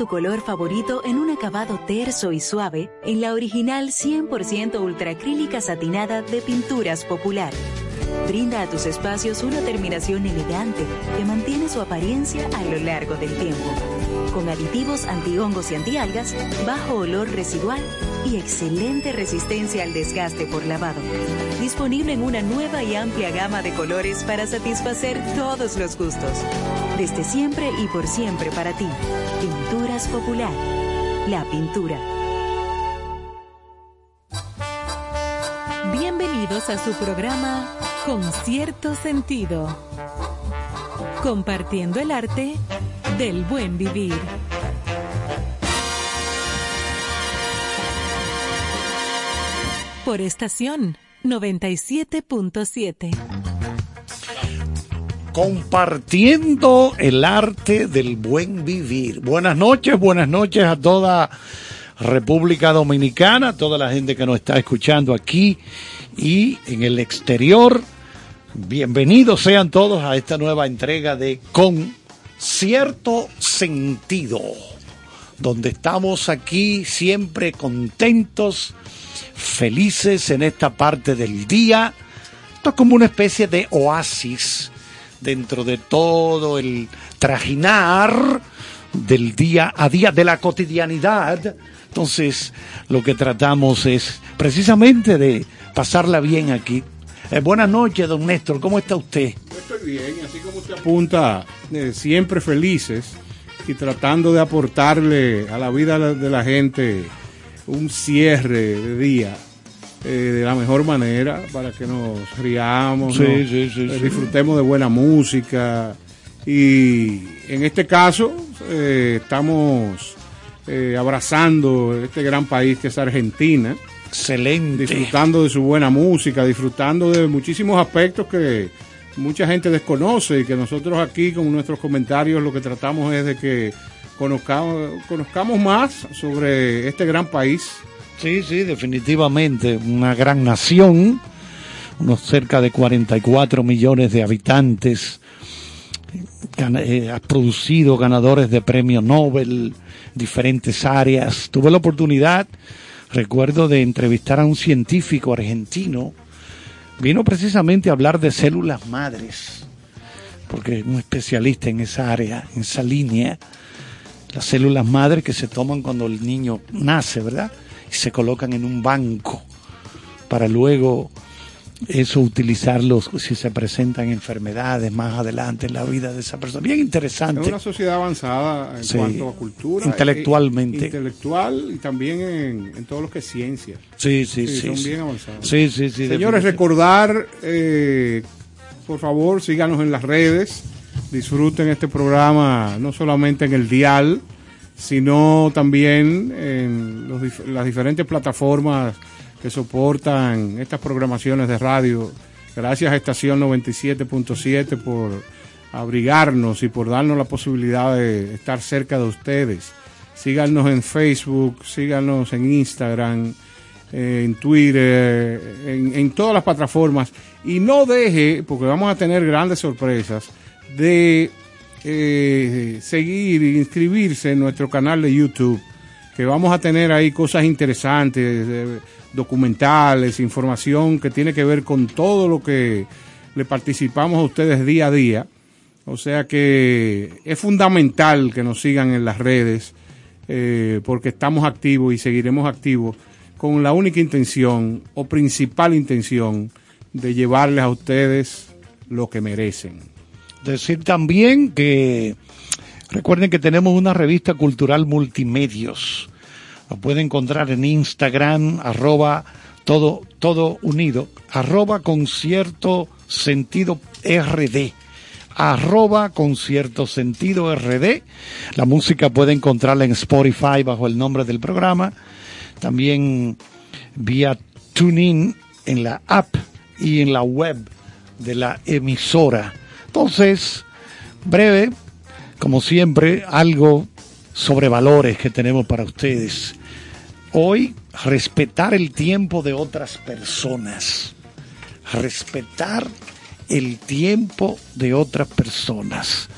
tu color favorito en un acabado terso y suave en la original 100% ultracrílica satinada de Pinturas Popular. Brinda a tus espacios una terminación elegante que mantiene su apariencia a lo largo del tiempo. Con aditivos antihongos y antialgas, bajo olor residual y excelente resistencia al desgaste por lavado. Disponible en una nueva y amplia gama de colores para satisfacer todos los gustos. Desde siempre y por siempre para ti. Popular. La pintura. Bienvenidos a su programa Con cierto sentido. Compartiendo el arte del buen vivir. Por estación 97.7. Compartiendo el arte del buen vivir. Buenas noches, buenas noches a toda República Dominicana, a toda la gente que nos está escuchando aquí y en el exterior. Bienvenidos sean todos a esta nueva entrega de Con cierto sentido, donde estamos aquí siempre contentos, felices en esta parte del día. Esto es como una especie de oasis dentro de todo el trajinar del día a día, de la cotidianidad. Entonces, lo que tratamos es precisamente de pasarla bien aquí. Eh, buenas noches, don Néstor, ¿cómo está usted? Estoy bien, así como usted apunta, eh, siempre felices y tratando de aportarle a la vida de la gente un cierre de día eh, de la mejor manera para que nos riamos, Sí, nos- sí, sí, eh, disfrutemos de buena música y en este caso eh, estamos eh, abrazando este gran país que es Argentina. Excelente. Disfrutando de su buena música, disfrutando de muchísimos aspectos que mucha gente desconoce y que nosotros aquí con nuestros comentarios lo que tratamos es de que conozcamos, conozcamos más sobre este gran país. Sí, sí, definitivamente. Una gran nación, unos cerca de 44 millones de habitantes. Eh, has producido ganadores de premio Nobel, diferentes áreas. Tuve la oportunidad, recuerdo, de entrevistar a un científico argentino. Vino precisamente a hablar de células madres. porque es un especialista en esa área, en esa línea, las células madre que se toman cuando el niño nace, ¿verdad? Y se colocan en un banco para luego eso utilizarlos si se presentan enfermedades más adelante en la vida de esa persona. Bien interesante. Es una sociedad avanzada en cuanto a cultura. Intelectualmente. intelectual y también en, todo lo que es ciencia. Sí, sí, sí. son bien avanzados. Sí, sí, sí. Señores, recordar, eh, por favor, síganos en las redes. Disfruten este programa no solamente en el dial, sino también en las diferentes plataformas que soportan estas programaciones de radio. Gracias a Estación 97.7 por abrigarnos y por darnos la posibilidad de estar cerca de ustedes. Síganos en Facebook, síganos en Instagram, en Twitter, en, todas las plataformas. Y no deje, porque vamos a tener grandes sorpresas, de eh, seguir e inscribirse en nuestro canal de YouTube, que vamos a tener ahí cosas interesantes documentales, información que tiene que ver con todo lo que le participamos a ustedes día a día. O sea que es fundamental que nos sigan en las redes eh, porque estamos activos y seguiremos activos con la única intención o principal intención de llevarles a ustedes lo que merecen. Decir también que recuerden que tenemos una revista cultural multimedios lo puede encontrar en Instagram, arroba todo, todo unido, arroba concierto sentido RD arroba concierto sentido RD. La música puede encontrarla en Spotify bajo el nombre del programa. También vía TuneIn en la app y en la web de la emisora. Entonces, breve, como siempre, algo sobre valores que tenemos para ustedes. Hoy, respetar el tiempo de otras personas. Respetar el tiempo de otras personas.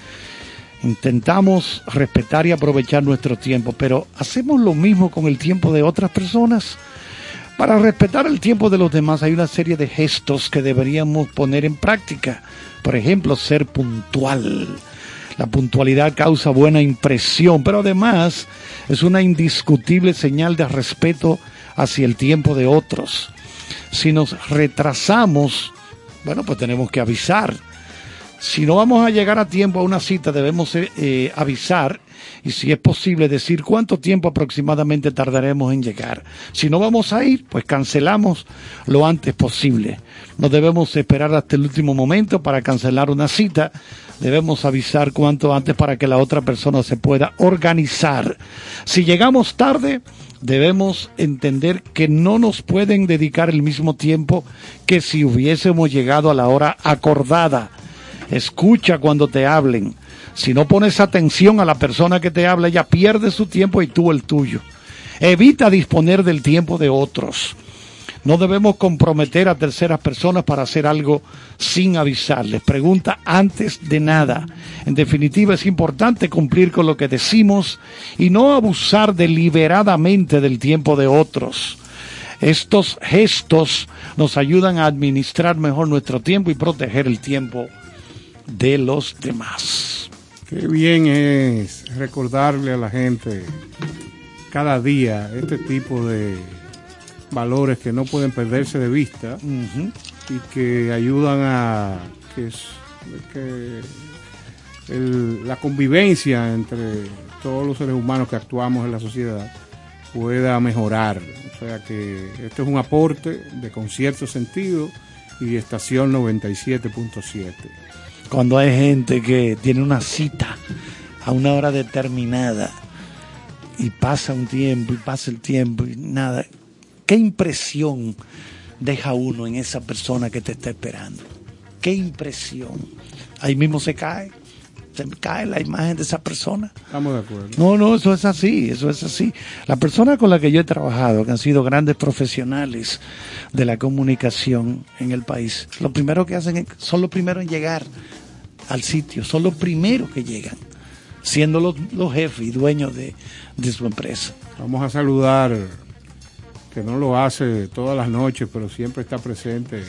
Intentamos respetar y aprovechar nuestro tiempo, pero ¿hacemos lo mismo con el tiempo de otras personas? Para respetar el tiempo de los demás hay una serie de gestos que deberíamos poner en práctica. Por ejemplo, ser puntual la puntualidad causa buena impresión, pero además es una indiscutible señal de respeto hacia el tiempo de otros. Si nos retrasamos, bueno, pues tenemos que avisar. Si no vamos a llegar a tiempo a una cita, debemos eh, avisar y si es posible decir cuánto tiempo aproximadamente tardaremos en llegar. Si no vamos a ir, pues cancelamos lo antes posible. No debemos esperar hasta el último momento para cancelar una cita, debemos avisar cuanto antes para que la otra persona se pueda organizar. Si llegamos tarde, debemos entender que no nos pueden dedicar el mismo tiempo que si hubiésemos llegado a la hora acordada. Escucha cuando te hablen. Si no pones atención a la persona que te habla, ella pierde su tiempo y tú el tuyo. Evita disponer del tiempo de otros. No debemos comprometer a terceras personas para hacer algo sin avisarles. Pregunta antes de nada. En definitiva, es importante cumplir con lo que decimos y no abusar deliberadamente del tiempo de otros. Estos gestos nos ayudan a administrar mejor nuestro tiempo y proteger el tiempo de los demás. Qué bien es recordarle a la gente cada día este tipo de valores que no pueden perderse de vista y que ayudan a que, la convivencia entre todos los seres humanos que actuamos en la sociedad pueda mejorar. O sea que este es un aporte de concierto sentido y estación 97.7. Cuando hay gente que tiene una cita a una hora determinada y pasa un tiempo y pasa el tiempo y nada, ¿Qué impresión deja uno en esa persona que te está esperando? ¿Qué impresión? Ahí mismo se cae, se cae la imagen de esa persona. Estamos de acuerdo. No, no, eso es así, eso es así. Las personas con las que yo he trabajado, que han sido grandes profesionales de la comunicación en el país, lo primero que hacen son los primeros en llegar al sitio, son los primeros que llegan, siendo los, jefes y dueños de, de su empresa. Vamos a saludar que no lo hace todas las noches, pero siempre está presente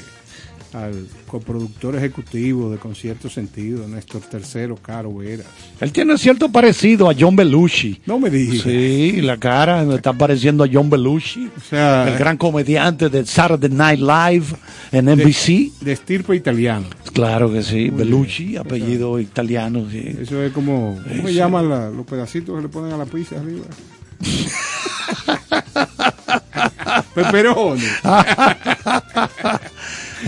al coproductor ejecutivo de Concierto Sentido, Néstor Tercero, Caro Vera. Él tiene cierto parecido a John Belushi. No me digas. Sí, la cara me está pareciendo a John Belushi, O sea, el gran comediante de Saturday Night Live en NBC. de estirpe italiano. Claro que sí, Belushi, apellido italiano. sí. Eso es como, ¿cómo se llaman la- los pedacitos que le ponen a la pizza arriba? Peperoni.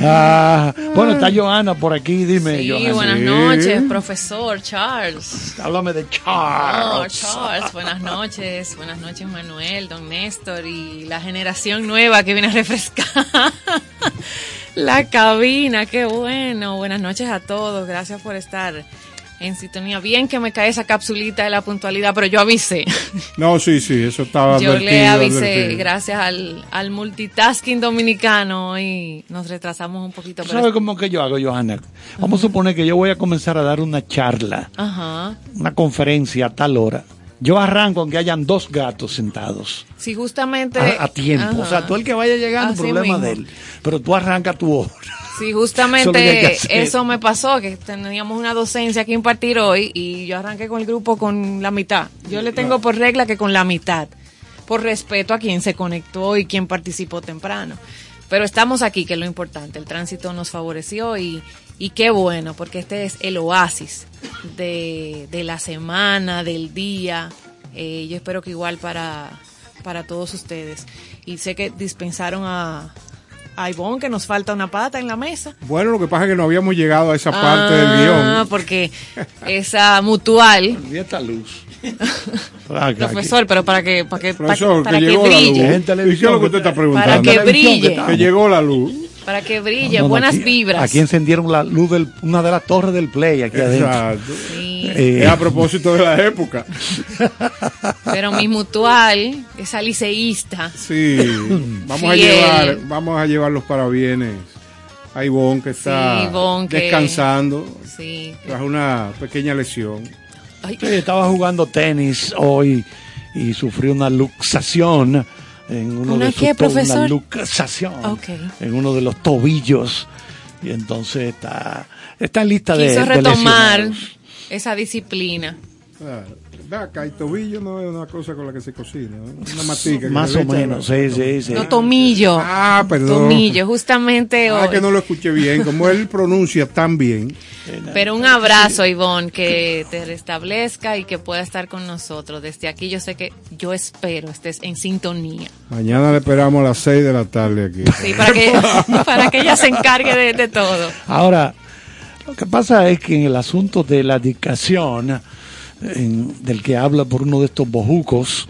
Ah, bueno, está Johanna por aquí, dime, Sí, Johanna. buenas noches, profesor Charles. Háblame de Oh, Charles. Charles, buenas noches. Buenas noches, Manuel, don Néstor y la generación nueva que viene a refrescar la cabina. Qué bueno. Buenas noches a todos. Gracias por estar en sintonía. Bien que me cae esa capsulita de la puntualidad, pero yo avisé. No, sí, sí, eso estaba Yo le avisé, advertido. gracias al, al multitasking dominicano y nos retrasamos un poquito. ¿Tú Pero ¿Sabes cómo que yo hago, Johanna? Vamos a suponer que yo voy a comenzar a dar una charla, Ajá. una conferencia a tal hora. Yo arranco aunque hayan dos gatos sentados Sí, justamente. a, a tiempo. Ajá. O sea, tú el que vaya llegando, Así problema mismo. de él. Pero tú arranca tu hora. Sí, Eso justamente hacer. eso me pasó, que teníamos una docencia que impartir hoy y yo arranqué con el grupo con la mitad. Yo le tengo por regla que con la mitad, por respeto a quien se conectó y quien participó temprano. Pero estamos aquí, que es lo importante. El tránsito nos favoreció y, y qué bueno, porque este es el oasis de, de la semana, del día. Eh, yo espero que igual para, para todos ustedes. Y sé que dispensaron a, a Ivonne, que nos falta una pata en la mesa. Bueno, lo que pasa es que no habíamos llegado a esa parte del Ah, guion. porque esa mutual, Y esta luz. Profesor, pero para que, para que, para, Profesor, para que que llegó la luz. brille, En ¿Y qué es televisión lo que usted está para preguntando? que brille, Que llegó la luz. Para que brille, No, no, buenas aquí- vibras. Aquí encendieron la luz de una de las torres del Play aquí adentro. Exacto. Sí, Eh, Es a propósito de la época. pero mi mutual, esa liceísta, Sí. Vamos a llevar, vamos a llevar los parabienes a Ivonne que está Sí, Ivonne, que- descansando sí. tras una pequeña lesión. Ay, Sí, estaba jugando tenis hoy y sufrió una luxación en uno ¿Una de sus qué, to- profesor? Una luxación Ok. en uno de los tobillos y entonces está está en lista de, quiso de retomar lesionados. esa disciplina. Claro. Acá, y tobillo no es una cosa con la que se cocina, ¿eh? una matica. que Más se o menos, la- sí, sí, sí. No, tomillo. Ah, perdón. Tomillo, justamente Ah, hoy. que no lo escuché bien. Como él pronuncia tan bien. Pero un abrazo, Ivonne, que te restablezca y que pueda estar con nosotros. Desde aquí yo sé que yo espero estés en sintonía. Mañana le esperamos a las 6 de la tarde aquí. Sí, para que, para que ella se encargue de, de todo. Ahora, lo que pasa es que en el asunto de la dedicación, en- del que habla por uno de estos bojucos,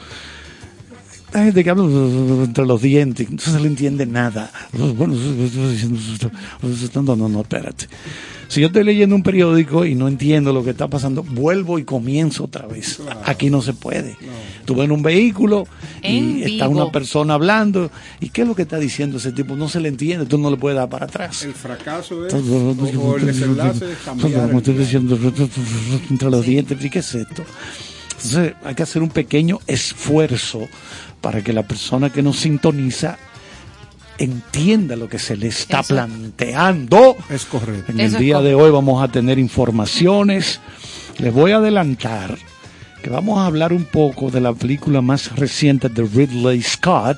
hay gente que habla entre los dientes, no se le entiende nada. No, no, no, espérate. Si yo estoy leyendo un periódico y no entiendo lo que está pasando, vuelvo y comienzo otra vez. Aquí no se puede. Tú ves en un vehículo y En está vivo. una persona hablando, ¿y qué es lo que está diciendo ese tipo? No se le entiende, tú no le puedes dar para atrás. El fracaso es, o, o el desenlace es cambiar. Como estoy diciendo, entre los dientes, ¿y qué es esto? Entonces hay que hacer un pequeño esfuerzo para que la persona que nos sintoniza entienda lo que se le está Eso. planteando. Es correcto. En Eso el día de hoy vamos a tener informaciones. Les voy a adelantar que vamos a hablar un poco de la película más reciente de Ridley Scott,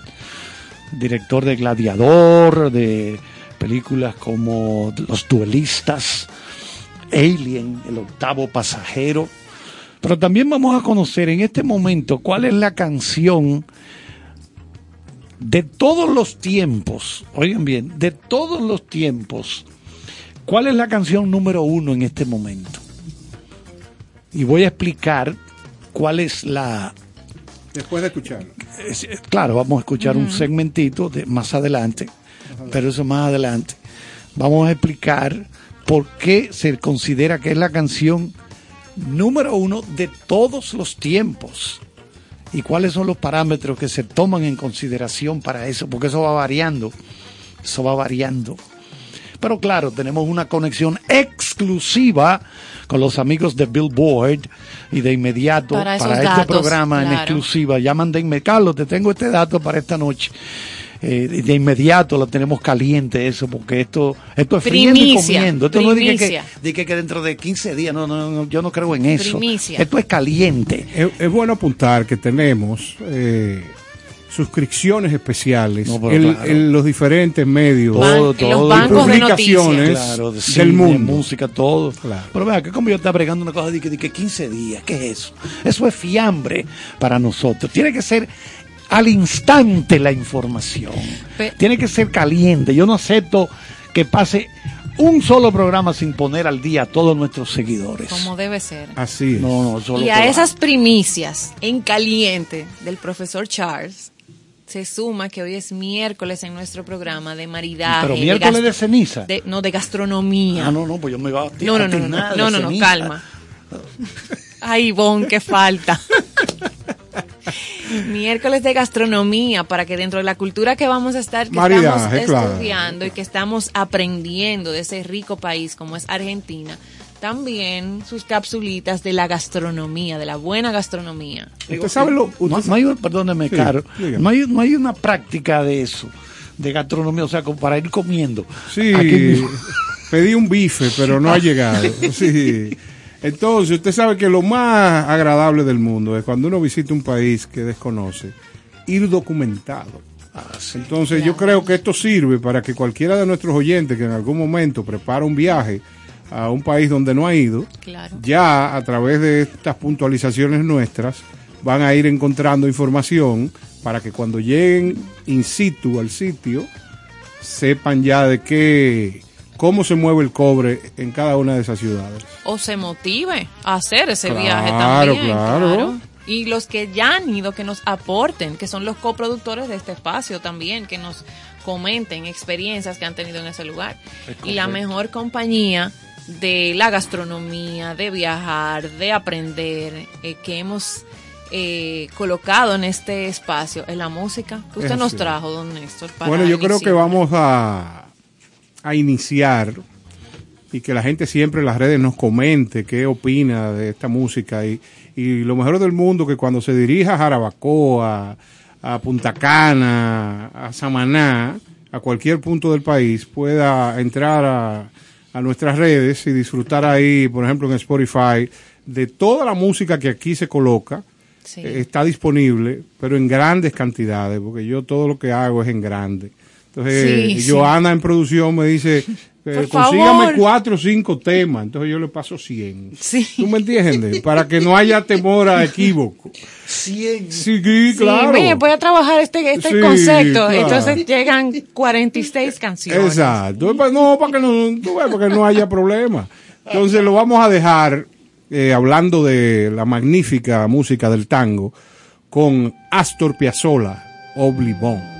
director de Gladiador, de películas como Los Duelistas, Alien, El Octavo Pasajero. Pero también vamos a conocer en este momento cuál es la canción de todos los tiempos, oigan bien, de todos los tiempos, ¿cuál es la canción número uno en este momento? Y voy a explicar cuál es la... Después de escucharlo. es- eh, claro, vamos a escuchar un segmentito de más adelante, pero eso más adelante. Vamos a explicar por qué se considera que es la canción número uno de todos los tiempos y cuáles son los parámetros que se toman en consideración para eso, porque eso va variando, eso va variando. Pero claro, tenemos una conexión exclusiva con los amigos de Billboard y de inmediato Para este datos, programa en exclusiva llaman de inmediato, Carlos, te tengo este dato para esta noche. Eh, de inmediato lo tenemos caliente eso, porque esto, esto es friendo y comiendo. Esto no es de que, que, primicia. de que, que dentro de 15 días, no, no, no, yo no creo en eso. Primicia. Esto es caliente. Es, es bueno apuntar que tenemos eh, suscripciones especiales No, en, claro. en los diferentes medios Todo, Ban- en los todo. bancos publicaciones noticias. Claro, de del mundo. música, todo. Claro. Pero vea, que como yo está bregando una cosa de que, de que 15 días, ¿qué es eso? Eso es fiambre para nosotros. Tiene que ser al instante la información. Pe- Tiene que ser caliente. Yo no acepto que pase un solo programa sin poner al día a todos nuestros seguidores. Como debe ser. Así es. No, no, solo Y a va. esas primicias en caliente del profesor Charles se suma que hoy es miércoles en nuestro programa de maridaje. Pero miércoles de ceniza. de- no, de gastronomía. Ah, no, no, pues yo me iba a no, no, no, no, no, no, no, calma. Ay, Bon, qué falta. Miércoles de gastronomía para que dentro de la cultura que vamos a estar, que estamos estudiando y que estamos aprendiendo de ese rico país como es Argentina, también sus capsulitas de la gastronomía, de la buena gastronomía. Usted sabe lo. No, usted no hay, un- perdóneme, Sí, Caro, dígame. no hay, no hay una práctica de eso, de gastronomía, o sea, como para ir comiendo. Sí, pedí un bife, pero no ha llegado. Sí. Entonces, usted sabe que lo más agradable del mundo es cuando uno visita un país que desconoce, ir documentado. Ah, sí. Entonces, yo creo que esto sirve para que cualquiera de nuestros oyentes que en algún momento prepara un viaje a un país donde no ha ido, Claro. ya a través de estas puntualizaciones nuestras van a ir encontrando información para que cuando lleguen in situ al sitio sepan ya de qué cómo se mueve el cobre en cada una de esas ciudades. o se motive a hacer ese Claro, viaje también. claro. Y los que ya han ido, que nos aporten, que son los coproductores de este espacio también, que nos comenten experiencias que han tenido en ese lugar. Y la mejor compañía de la gastronomía, de viajar, de aprender, eh, que hemos eh, colocado en este espacio es la música que usted nos trajo, don Néstor. para Bueno, yo creo que vamos a, a iniciar y que la gente siempre en las redes nos comente qué opina de esta música y, y lo mejor del mundo que cuando se dirija a Jarabacoa, a Punta Cana, a Samaná, a cualquier punto del país pueda entrar a, a nuestras redes y disfrutar ahí, por ejemplo en Spotify, de toda la música que aquí se coloca. Sí. Eh, está disponible, pero en grandes cantidades, porque yo todo lo que hago es en grande. Entonces, Sí, Joana en producción me dice, eh, consígame favor. cuatro o cinco temas, entonces yo le paso 100. Sí. ¿Tú me entiendes? Para que no haya temor a equívoco. Cien. Sí, Sí, claro. mire, voy a trabajar este, este Sí, concepto. claro. Entonces llegan 46 canciones. Exacto. No, para que no, para que no haya problema. Entonces lo vamos a dejar eh, hablando de la magnífica música del tango con Astor Piazzolla, Oblivón.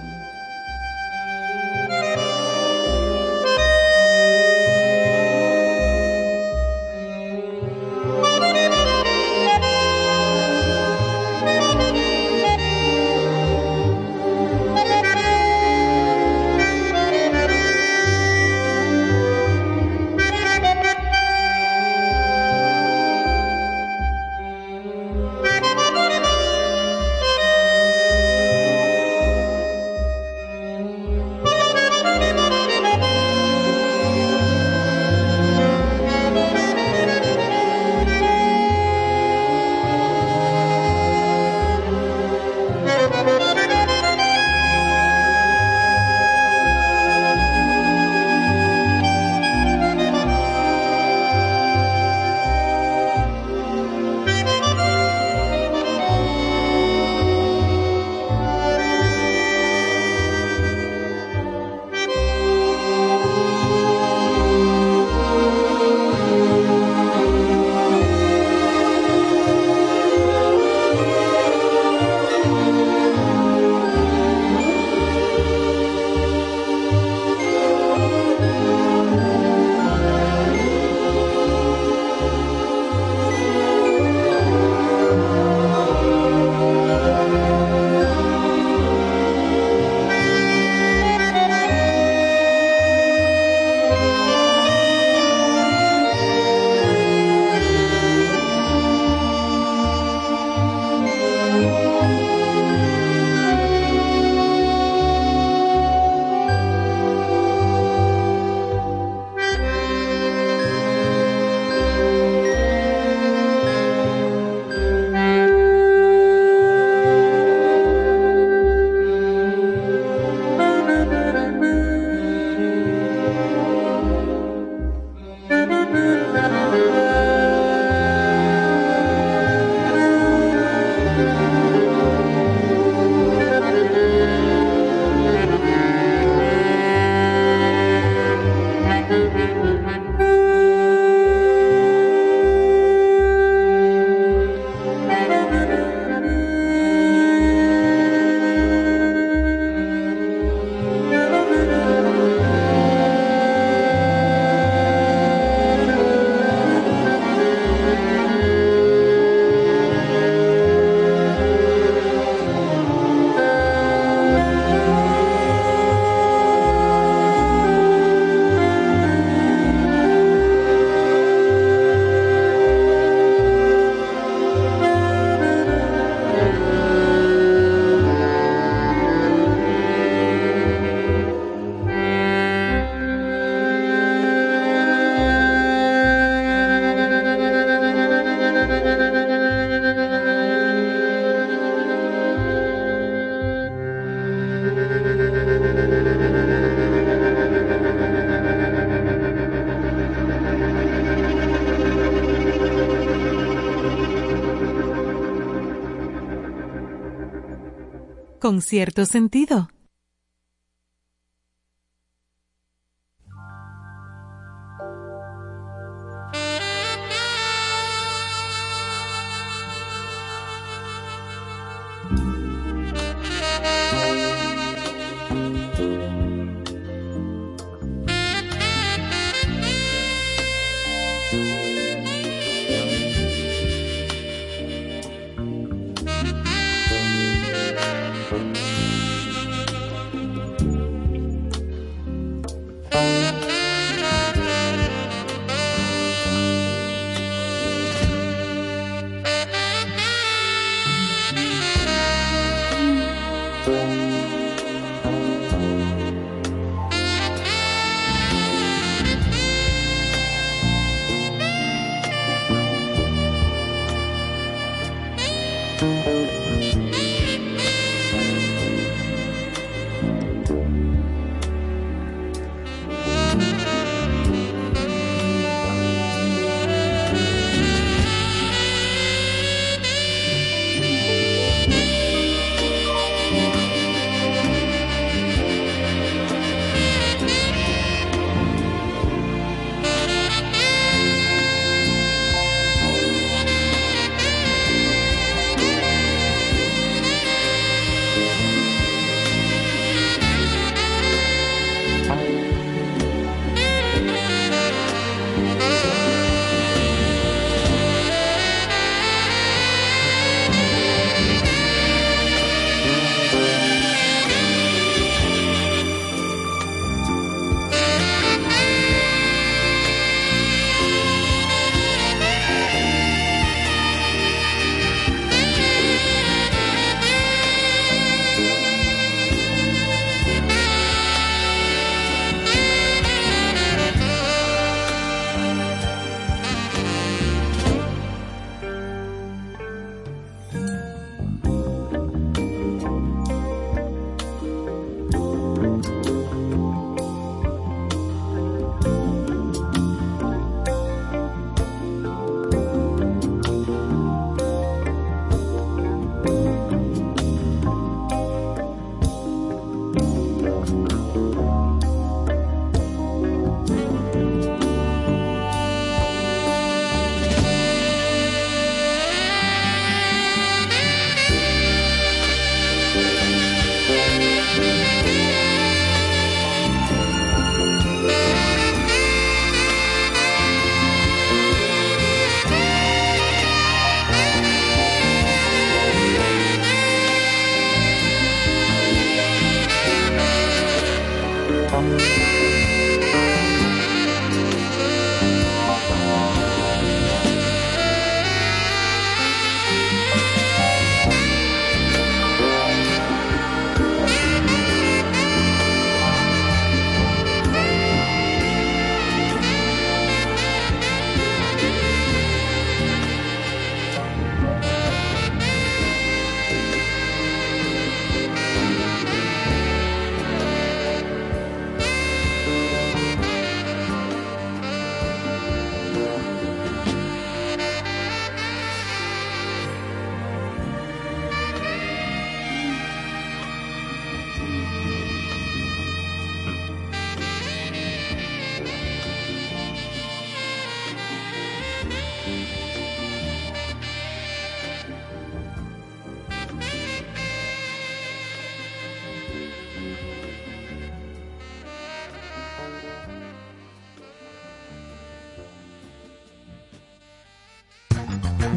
Con cierto sentido.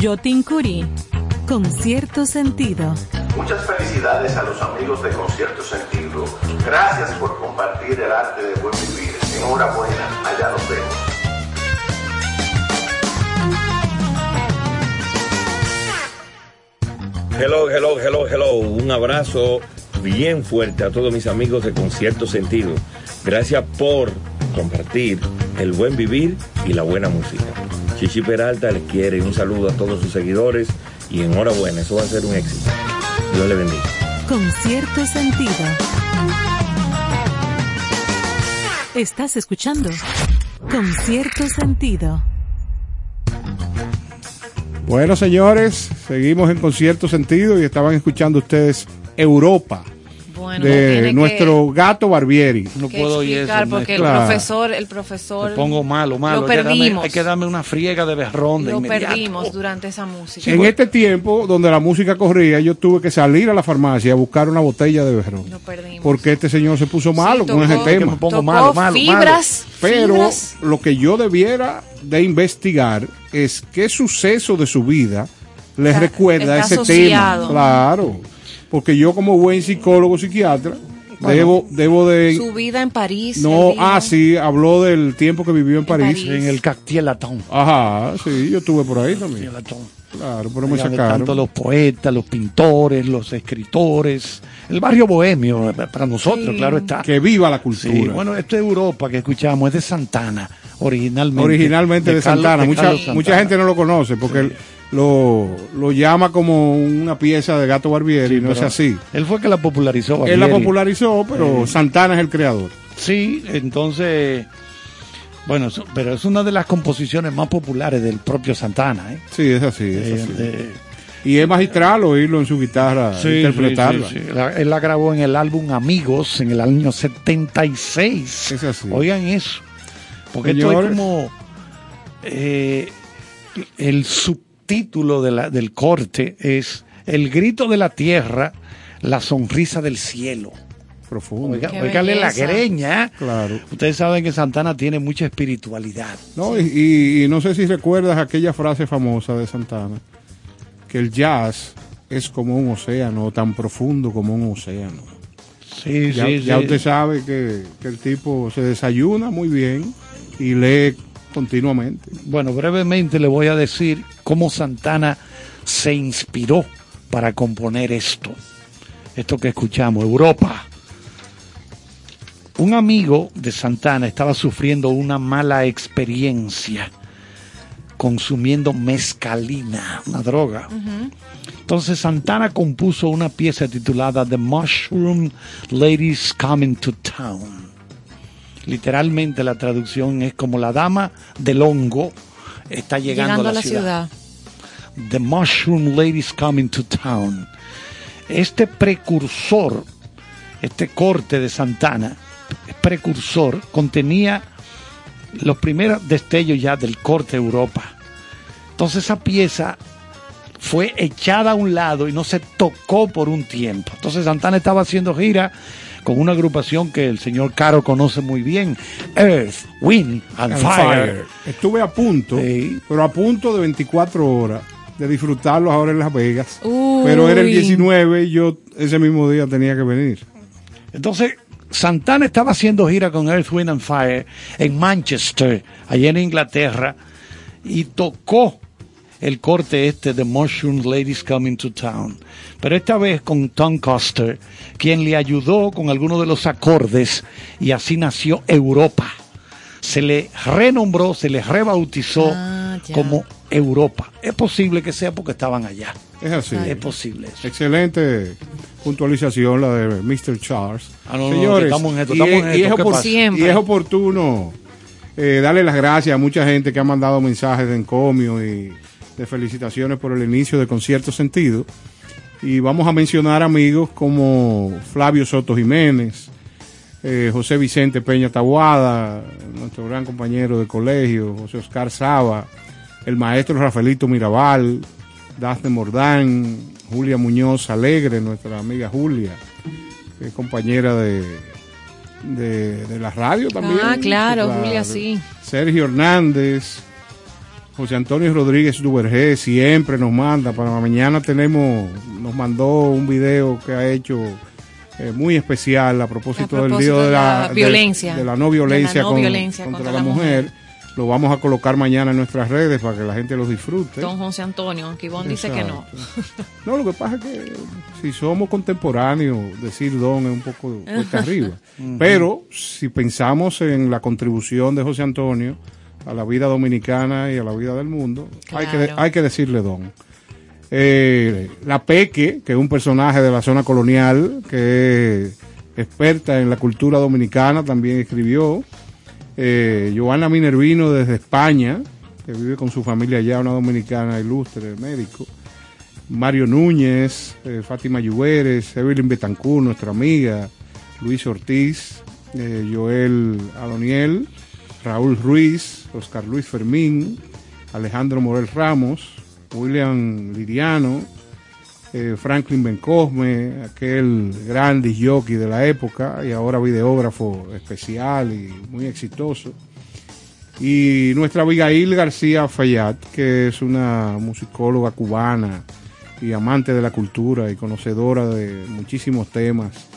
Yotin Curi, con cierto sentido. Muchas felicidades a los amigos de Concierto Sentido. Gracias por compartir el arte de buen vivir. Enhorabuena, allá nos vemos. Hello, hello, hello, hello. Un abrazo bien fuerte a todos mis amigos de Concierto Sentido. Gracias por compartir el buen vivir y la buena música. Chichi Peralta les quiere un saludo a todos sus seguidores y enhorabuena, eso va a ser un éxito. Dios le bendiga. Con cierto sentido. Estás escuchando Con cierto sentido. Bueno, señores, seguimos en concierto sentido y estaban escuchando ustedes Europa Bueno, de que- nuestro gato Barbieri. No puedo oír eso. explicar me- porque el Claro. profesor, el profesor me pongo malo, malo. lo Hay que darme- perdimos. Hay que darme una friega de berrón de lo inmediato. perdimos durante esa música. en este tiempo donde la música corría, yo tuve que salir a la farmacia a buscar una botella de berrón. Lo perdimos. Porque este señor se puso malo Sí, con ese tocó- tema. me pongo tocó malo, malo, fibras, Pero fibras. lo que yo debiera de investigar es qué suceso de su vida les recuerda está ese asociado. tema. Claro. Porque yo como buen psicólogo psiquiatra debo debo de su vida en París. no ah sí habló del tiempo que vivió en París. París. En el Cactielatón. Ajá, sí, yo estuve por ahí también. Claro, pero me sacaron. Tanto los poetas, los pintores, los escritores, el barrio bohemio, eh, para nosotros, Sí. claro está. Que viva la Sí, cultura. bueno, esto es Europa que escuchamos, es de Santana, originalmente. Originalmente de, Carlos- Santana. de Mucha, Carlos Santana. mucha gente no lo conoce porque lo, lo llama como una pieza de Gato Barbieri, Sí, no es así. Él fue que la popularizó. Él la popularizó, pero Santana es el creador. Sí, entonces, bueno, pero es una de las composiciones más populares del propio Santana. ¿eh? Sí, es así. es Eh, así. eh, y es magistral oírlo en su guitarra, sí, interpretarla. sí, sí, sí. La- él la grabó en el álbum Amigos en el año 76. Es así. Oigan eso. Porque esto es como eh, el de la- del corte es El grito de la tierra, la sonrisa del cielo. Profundo. Oiga, la greña. Claro. Ustedes saben que Santana tiene mucha espiritualidad. No, y, y- y no sé si recuerdas aquella frase famosa de Santana, que el jazz es como un océano, tan profundo como un océano. Sí, Ya, sí, ya sí. usted sabe que, que el tipo se desayuna muy bien y lee continuamente. Bueno, brevemente le voy a decir cómo Santana se inspiró para componer esto. Esto que escuchamos, Europa. Un amigo de Santana estaba sufriendo una mala experiencia consumiendo mezcalina, una droga. Entonces Santana compuso una pieza titulada The Mushroom Ladies Coming to Town. Literalmente la traducción es como la dama del hongo está llegando, a la, ciudad. The Mushroom Ladies Coming to Town. Este precursor, este corte de Santana, precursor, contenía los primeros destellos ya del corte Europa. Entonces esa pieza fue echada a un lado y no se tocó por un tiempo. Entonces Santana estaba haciendo gira con una agrupación que el señor Caro conoce muy bien, Earth, Wind and, And Fire. Fire. Estuve a punto, Sí. pero a punto de 24 horas de disfrutarlos ahora en Las Vegas. Uy. Pero era el 19 y yo ese mismo día tenía que venir. Entonces, Santana estaba haciendo gira con Earth, Wind and Fire en Manchester, allá en Inglaterra, y tocó el corte este de Mushroom Ladies Coming to Town. Pero esta vez con Tom Coster, quien le ayudó con algunos de los acordes, y así nació Europa. Se le renombró, se le rebautizó Ah, como Europa. Es posible que sea porque estaban allá. Es así. Es posible eso. Excelente puntualización la de Mr. Charles. Ah, no, no, Señores, estamos en esto, y, estamos es, en y esto, es y es oportuno eh, darle las gracias a mucha gente que ha mandado mensajes de encomio y de felicitaciones por el inicio de Concierto Sentido. Y vamos a mencionar amigos como Flavio Soto Jiménez, eh, José Vicente Peña Tabuada, nuestro gran compañero de colegio, José Oscar Saba, el maestro Rafaelito Mirabal, Dafne Mordán, Julia Muñoz Alegre, nuestra amiga Julia, que es compañera de, de, de la radio también. Ah, claro, Julia, sí. Sergio Hernández, José Antonio Rodríguez Duvergé, siempre nos manda. Para mañana tenemos, nos mandó un video que ha hecho eh, muy especial a propósito, A del día de de la, violencia. de la no violencia, De la no con- violencia contra, contra la, la mujer. Lo vamos a colocar mañana en nuestras redes para que la gente los disfrute. Don José Antonio, aunque Ivonne dice que no. No, lo que pasa es que si somos contemporáneos, decir don es un poco cuesta arriba. Pero si pensamos en la contribución de José Antonio a la vida dominicana y a la vida del mundo, hay, que, hay que decirle don. Eh, la Peque, que es un personaje de la zona colonial, que es experta en la cultura dominicana, también escribió. Eh, Joana Minervino desde España, que vive con su familia allá, una dominicana ilustre, médico. Mario Núñez, eh, Fátima Lluveres, Evelyn Betancur, nuestra amiga, Luis Ortiz, eh, Joel Adoniel, Raúl Ruiz, Oscar Luis Fermín, Alejandro Morel Ramos, William Liriano, eh, Franklin Bencosme, aquel gran jockey de la época y ahora videógrafo especial y muy exitoso. Y nuestra Abigail García Fayad, que es una musicóloga cubana y amante de la cultura y conocedora de muchísimos temas.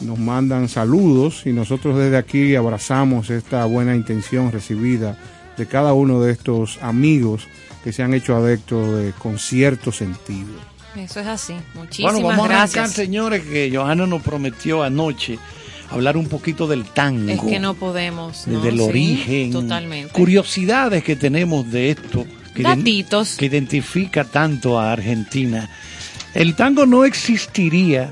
Nos mandan saludos y nosotros desde aquí abrazamos esta buena intención recibida de cada uno de estos amigos que se han hecho adeptos de con cierto sentido. Eso es así. Muchísimas Bueno, vamos a arrancar, señores, que Johanna nos prometió anoche hablar un poquito del tango. Es que no podemos. ¿no? del Sí, origen. Totalmente. Curiosidades que tenemos de esto. Que Datitos. que identifica tanto a Argentina. El tango no existiría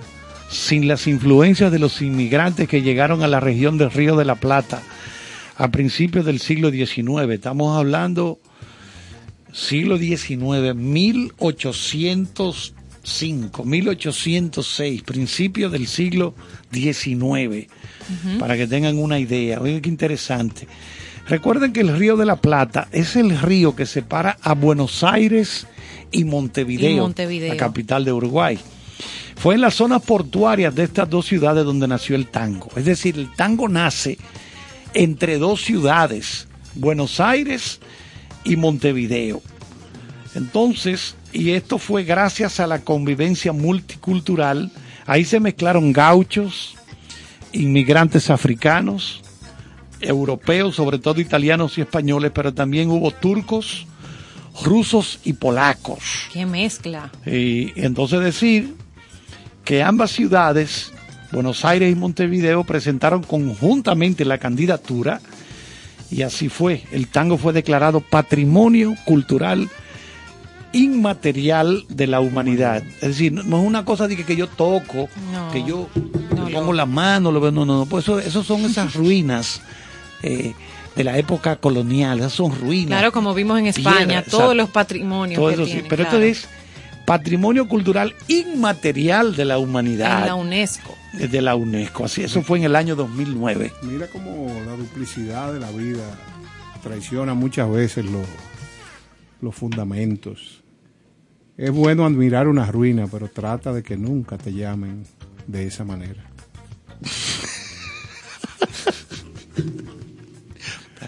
sin las influencias de los inmigrantes que llegaron a la región del Río de la Plata a principios del siglo XIX. Estamos hablando siglo XIX, 1805, 1806, principios del siglo XIX, para que tengan una idea. Oigan qué interesante. Recuerden que el Río de la Plata es el río que separa a Buenos Aires y Montevideo, Y Montevideo. la capital de Uruguay. Fue en las zonas portuarias de estas dos ciudades donde nació el tango. Es decir, el tango nace entre dos ciudades, Buenos Aires y Montevideo. Entonces, y esto fue gracias a la convivencia multicultural, ahí se mezclaron gauchos, inmigrantes africanos, europeos, sobre todo italianos y españoles, pero también hubo turcos, rusos y polacos. Qué mezcla. Y entonces decir que ambas ciudades, Buenos Aires y Montevideo, presentaron conjuntamente la candidatura y así fue. El tango fue declarado Patrimonio Cultural Inmaterial de la Humanidad. Es decir, no es una cosa de que, que yo toco, No. que yo No, pongo la mano, lo veo, no, no, no, pues eso, eso son esas ruinas eh, de la época colonial, esas son ruinas. Claro, como vimos en España, Piedra, todos los patrimonios Todo que eso sí, tienen, pero claro. esto es patrimonio cultural inmaterial de la humanidad en la UNESCO. de la UNESCO. Así, eso fue en el año 2009. Mira cómo la duplicidad de la vida traiciona muchas veces los, los fundamentos. Es bueno admirar una ruina, pero trata de que nunca te llamen de esa manera.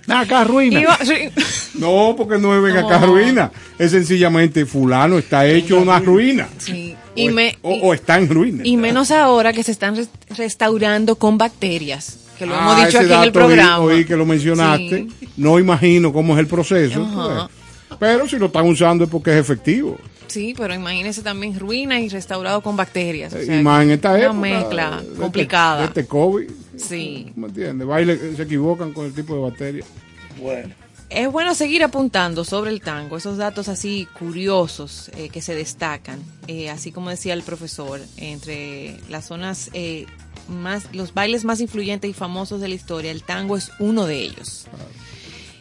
Acá ruina. Iba- sí. No, porque no es venga acá No. ruina. Es sencillamente fulano está hecho una ruina. Sí. O, Y, me- o- y- o está en ruina. y menos ahora que se están res- restaurando con bacterias, que lo Ah, hemos dicho aquí en el dato oí- programa. Oí, que lo mencionaste. Sí. No imagino cómo es el proceso. Pues. Pero si lo están usando es porque es efectivo. Sí, pero imagínese también ruina y restaurado con bacterias. o Eh, sea, y más en esta una época. mezcla de este- complicada. de Este, COVID. Sí. ¿Me entiendes? Baile, se equivocan con el tipo de bacterias. Bueno. Es bueno seguir apuntando sobre el tango, esos datos así curiosos eh, que se destacan, eh, así como decía el profesor, entre las zonas eh, más, los bailes más influyentes y famosos de la historia, el tango es uno de ellos.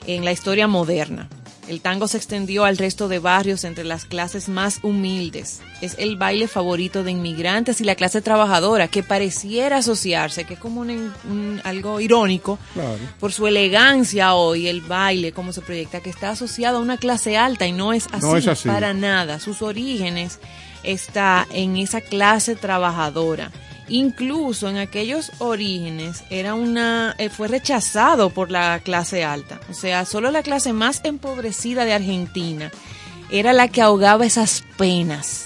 En la historia moderna, el tango se extendió al resto de barrios entre las clases más humildes. Es el baile favorito de inmigrantes y la clase trabajadora, que pareciera asociarse, que es como un- un- algo irónico, Claro. por su elegancia hoy, el baile, como se proyecta, que está asociado a una clase alta y no es así, No es así. para nada. Sus orígenes está en esa clase trabajadora. Incluso en aquellos orígenes era una eh, fue rechazado por la clase alta. O sea, solo la clase más empobrecida de Argentina era la que ahogaba esas penas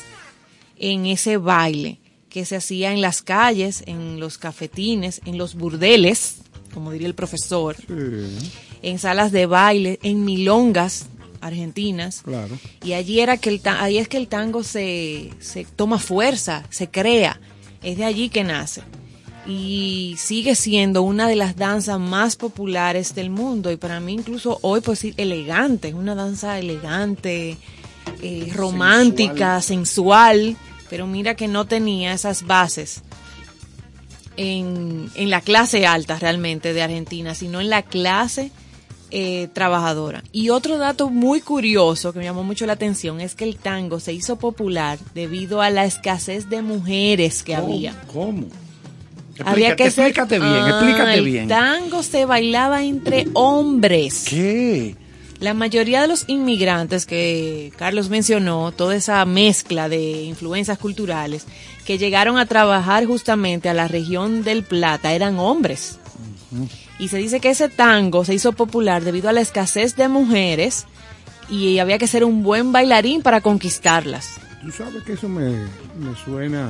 en ese baile que se hacía en las calles, en los cafetines, en los burdeles, como diría el profesor, Sí, en salas de baile, en milongas argentinas. claro. Y allí era que el ta- ahí es que el tango se, se toma fuerza, se crea. Es de allí que nace. Y sigue siendo una de las danzas más populares del mundo. Y para mí incluso hoy pues elegante. Es una danza elegante, eh, romántica, sensual. Pero mira que no tenía esas bases en, en la clase alta realmente de Argentina, sino en la clase eh, trabajadora. Y otro dato muy curioso que me llamó mucho la atención es que el tango se hizo popular debido a la escasez de mujeres que había. ¿Cómo? Había que ser- explícate bien, Ah, explícate el bien. tango se bailaba entre hombres. ¿Qué? La mayoría de los inmigrantes que Carlos mencionó, toda esa mezcla de influencias culturales que llegaron a trabajar justamente a la región del Plata eran hombres. Y se dice que ese tango se hizo popular debido a la escasez de mujeres y había que ser un buen bailarín para conquistarlas. Tú sabes que eso me, suena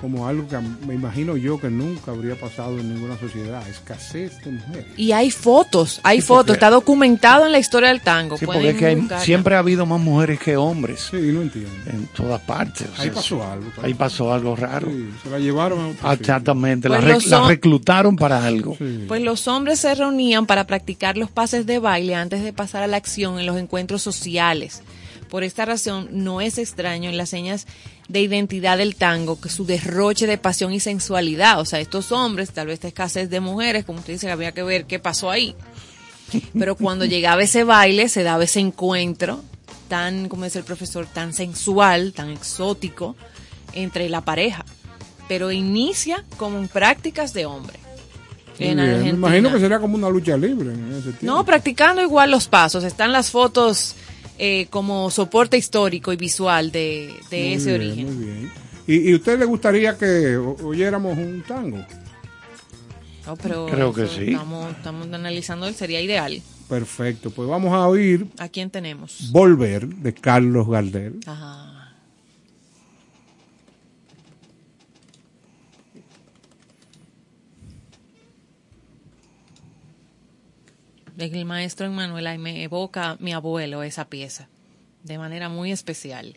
como algo que me imagino yo que nunca habría pasado en ninguna sociedad, escasez de mujeres. Y hay fotos, hay Sí, fotos, está documentado en la historia del tango. Sí, porque es que hay- siempre ha habido más mujeres que hombres Sí, no entiendo. en todas partes. o Ahí sea, pasó algo. Ahí pasó algo raro. Sí, se la llevaron a otro Exactamente, Pues la, rec- los la reclutaron para algo. Pues los hombres se reunían para practicar los pases de baile antes de pasar a la acción en los encuentros sociales. Por esta razón, no es extraño en las señas de identidad del tango que su derroche de pasión y sensualidad. O sea, estos hombres, tal vez esta escasez de mujeres, como usted dice, había que ver qué pasó ahí. Pero cuando llegaba ese baile, se daba ese encuentro tan, como dice el profesor, tan sensual, tan exótico entre la pareja. Pero inicia como en prácticas de hombre. En. Me imagino que sería como una lucha libre en ese tiempo. No, practicando igual los pasos. Están las fotos eh, como soporte histórico y visual de, de Muy ese bien, origen. Muy bien. ¿Y, y usted le gustaría que oyéramos un tango? No, pero Creo que sí. Estamos, estamos analizando, sería ideal. Perfecto. Pues vamos a oír ¿A quién tenemos? Volver de Carlos Gardel. Ajá. El maestro Emanuel me evoca mi abuelo esa pieza de manera muy especial.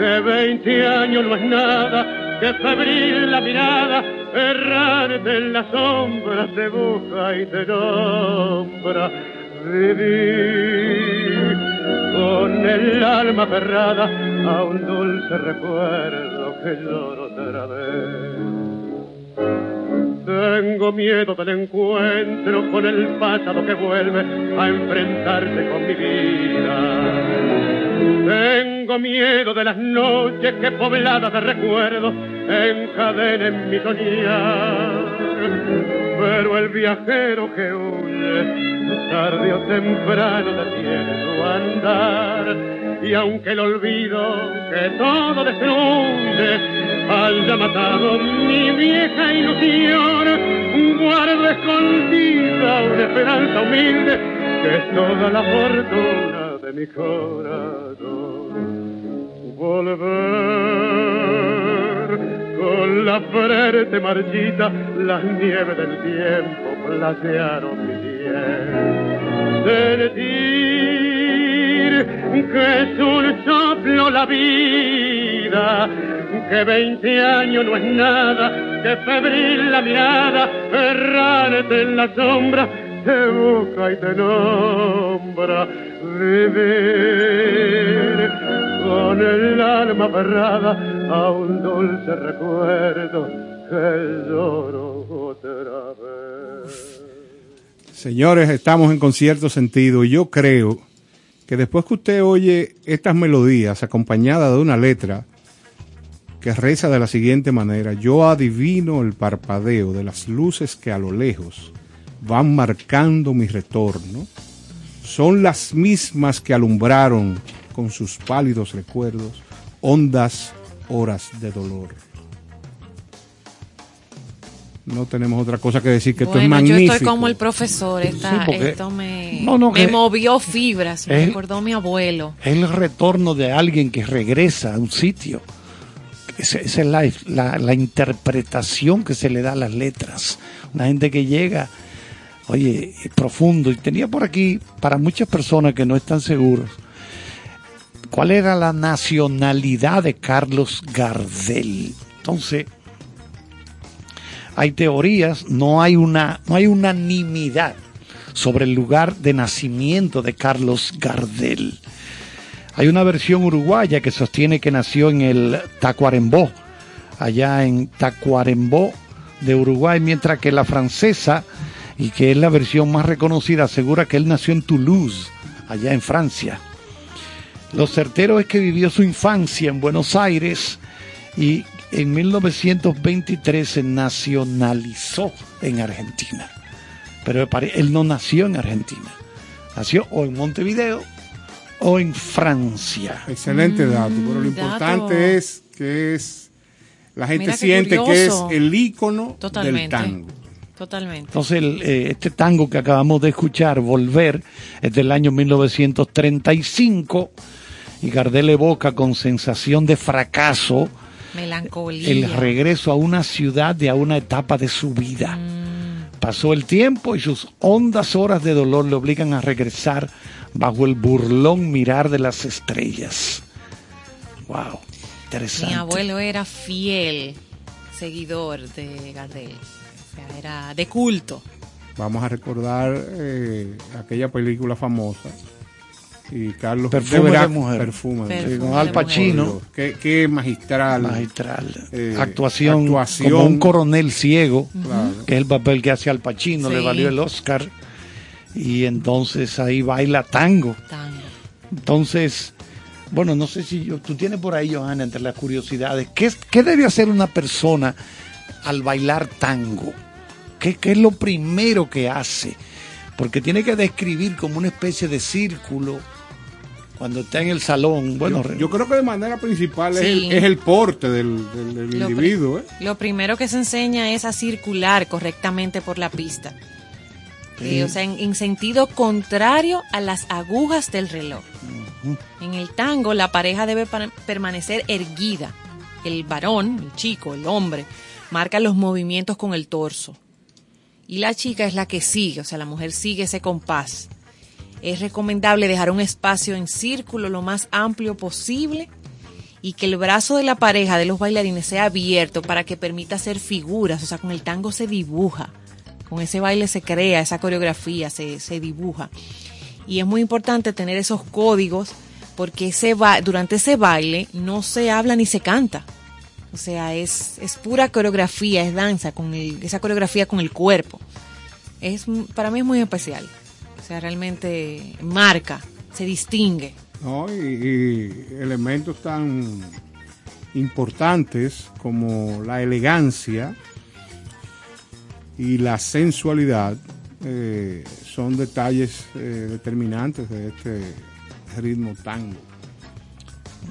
que veinte años no es nada, que febril la mirada, errarte en las sombras te busca y te nombra. Vivir con el alma aferrada a un dulce recuerdo que lloro otra vez. Tengo miedo del encuentro con el pasado que vuelve a enfrentarse con mi vida. Tengo miedo de las noches que pobladas de recuerdos encadenen mi soñar. Pero el viajero que huye, tarde o temprano detiene su andar. Y aunque el olvido que todo destruye haya matado mi vieja ilusión, guardo escondida una esperanza humilde que es toda la fortuna de mi corazón. Volver con la frente marchita, las nieves del tiempo platearon mi piel. Sentir que es un soplo la vida, que veinte años no es nada, que febril la mirada, errarte en la sombra, te busca y te nombra. Vivir con el alma aferrada a un dulce recuerdo que lloro otra vez. Señores, estamos en concierto sentido y yo creo que después que usted oye estas melodías acompañadas de una letra que reza de la siguiente manera, yo adivino el parpadeo de las luces que a lo lejos van marcando mi retorno, son las mismas que alumbraron con sus pálidos recuerdos hondas horas de dolor. No tenemos otra cosa que decir que esto es Bueno, yo magnífico. estoy como el profesor. esta- Sí, porque- esto me, No, no, me que- movió fibras. Me Es- recordó mi abuelo. Es el retorno de alguien que regresa a un sitio. Esa es la, la- la interpretación que se le da a las letras. Una gente que llega, oye, profundo. Y tenía por aquí, para muchas personas que no están seguros, cuál era la nacionalidad de Carlos Gardel. Entonces, hay teorías, no hay una, no hay unanimidad sobre el lugar de nacimiento de Carlos Gardel. Hay una versión uruguaya que sostiene que nació en el Tacuarembó, allá en Tacuarembó de Uruguay, mientras que la francesa, y que es la versión más reconocida, asegura que él nació en Toulouse, allá en Francia. Lo certero es que vivió su infancia en Buenos Aires y en 1923 se nacionalizó en Argentina. Pero él no nació en Argentina. Nació o en Montevideo o en Francia. Excelente dato, pero lo Mm, dato. importante es que es la gente siente que es el ícono Totalmente. del tango. Totalmente. Entonces, el, eh, este tango que acabamos de escuchar, Volver, es del año 1935 y Gardel evoca con sensación de fracaso Melancolía. el regreso a una ciudad y a una etapa de su vida. Pasó el tiempo y sus hondas horas de dolor le obligan a regresar bajo el burlón mirar de las estrellas. Wow, interesante. Mi abuelo era fiel seguidor de Gardel. O sea, era de culto. Vamos a recordar eh, aquella película famosa y Carlos Perfume de mujer. Perfume Sí, con Al Pacino, Qué, qué magistral. magistral. Eh, actuación, actuación. como un coronel ciego, que es el papel que hace Al Pacino, le valió el Oscar. Y entonces ahí baila tango. Tango. Entonces, bueno, no sé si yo, tú tienes por ahí, Johanna, entre las curiosidades, ¿qué, qué debe hacer una persona al bailar tango? ¿Qué, qué es lo primero que hace? Porque tiene que describir como una especie de círculo cuando está en el salón. Bueno, yo, yo creo que de manera principal es, el, es el porte del, del- del Lo pri- individuo. ¿eh? Lo primero que se enseña es a circular correctamente por la pista. Eh, o sea, en, en sentido contrario a las agujas del reloj. En el tango, la pareja debe permanecer erguida. El varón, el chico, el hombre, marca los movimientos con el torso. Y la chica es la que sigue, o sea, la mujer sigue ese compás. Es recomendable dejar un espacio en círculo lo más amplio posible y que el brazo de la pareja de los bailarines sea abierto para que permita hacer figuras, o sea, con el tango se dibuja, con ese baile se crea, esa coreografía se, se dibuja. Y es muy importante tener esos códigos porque ese ba- durante ese baile no se habla ni se canta. O sea, es, es pura coreografía, es danza, con el- esa coreografía con el cuerpo. Es, para mí es muy especial. Sea, realmente marca, se distingue. ¿no? Y, y elementos tan importantes como la elegancia y la sensualidad eh, son detalles eh, determinantes de este ritmo tango.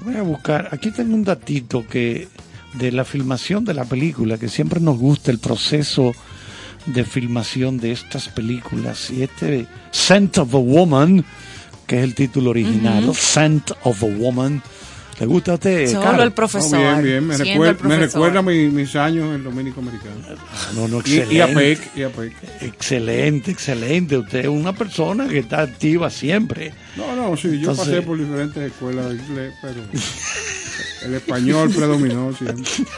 Voy a buscar, aquí tengo un datito que de la filmación de la película, que siempre nos gusta el proceso de filmación de estas películas. Y este Scent of a Woman, que es el título original, Scent of a Woman. ¿Le gusta a usted? Solo Carlos? el profesor. No, bien, bien, me, recuer- el me recuerda mi- mis años en Dominico Americano. Ah, no, no, Y, excelente. y APEC, y APEC. Excelente, excelente. Usted es una persona que está activa siempre. No, no, sí, yo Entonces- pasé por diferentes escuelas de inglés, pero el español predominó siempre.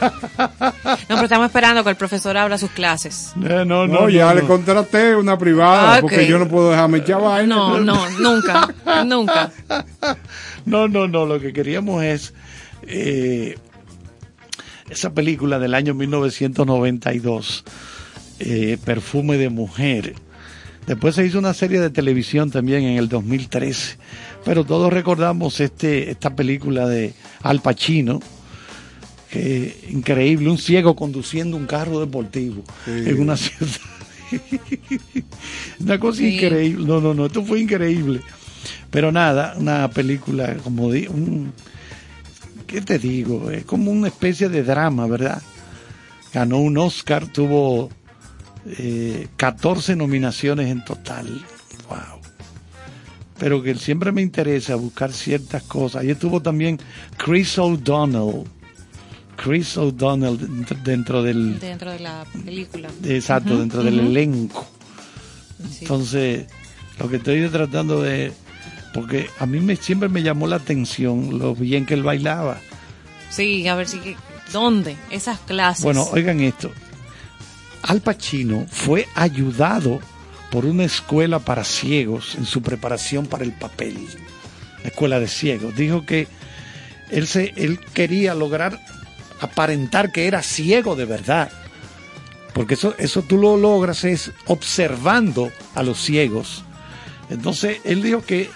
No, pero estamos esperando que el profesor abra sus clases. Eh, no, No, ya le contraté una privada Ah, porque ok. yo no puedo dejarme echar. No, no, nunca, nunca. No, no, no, lo que queríamos es eh, esa película del año 1992, eh, Perfume de Mujer, Después se hizo una serie de televisión también en el 2013. Pero todos recordamos este, esta película de Al Pacino, que increíble, un ciego conduciendo un carro deportivo en una ciudad. una cosa Sí. increíble. No, no, no, esto fue increíble. Pero nada, una película como di- un ¿qué te digo? Es como una especie de drama, ¿verdad? Ganó un Oscar, tuvo eh, 14 nominaciones en total. Wow. Pero que siempre me interesa buscar ciertas cosas. Ahí estuvo también Chris O'Donnell. Chris O'Donnell dentro, del Dentro de la película. exacto, dentro del elenco. Sí. Entonces, lo que estoy tratando de porque a mí me, siempre me llamó la atención lo bien que él bailaba. Sí, a ver si... ¿Dónde? Esas clases. Bueno, oigan esto. Al Pacino fue ayudado por una escuela para ciegos en su preparación para el papel. La escuela de ciegos. Dijo que él, se, él quería lograr aparentar que era ciego de verdad. Porque eso, eso tú lo logras es observando a los ciegos. Entonces él dijo que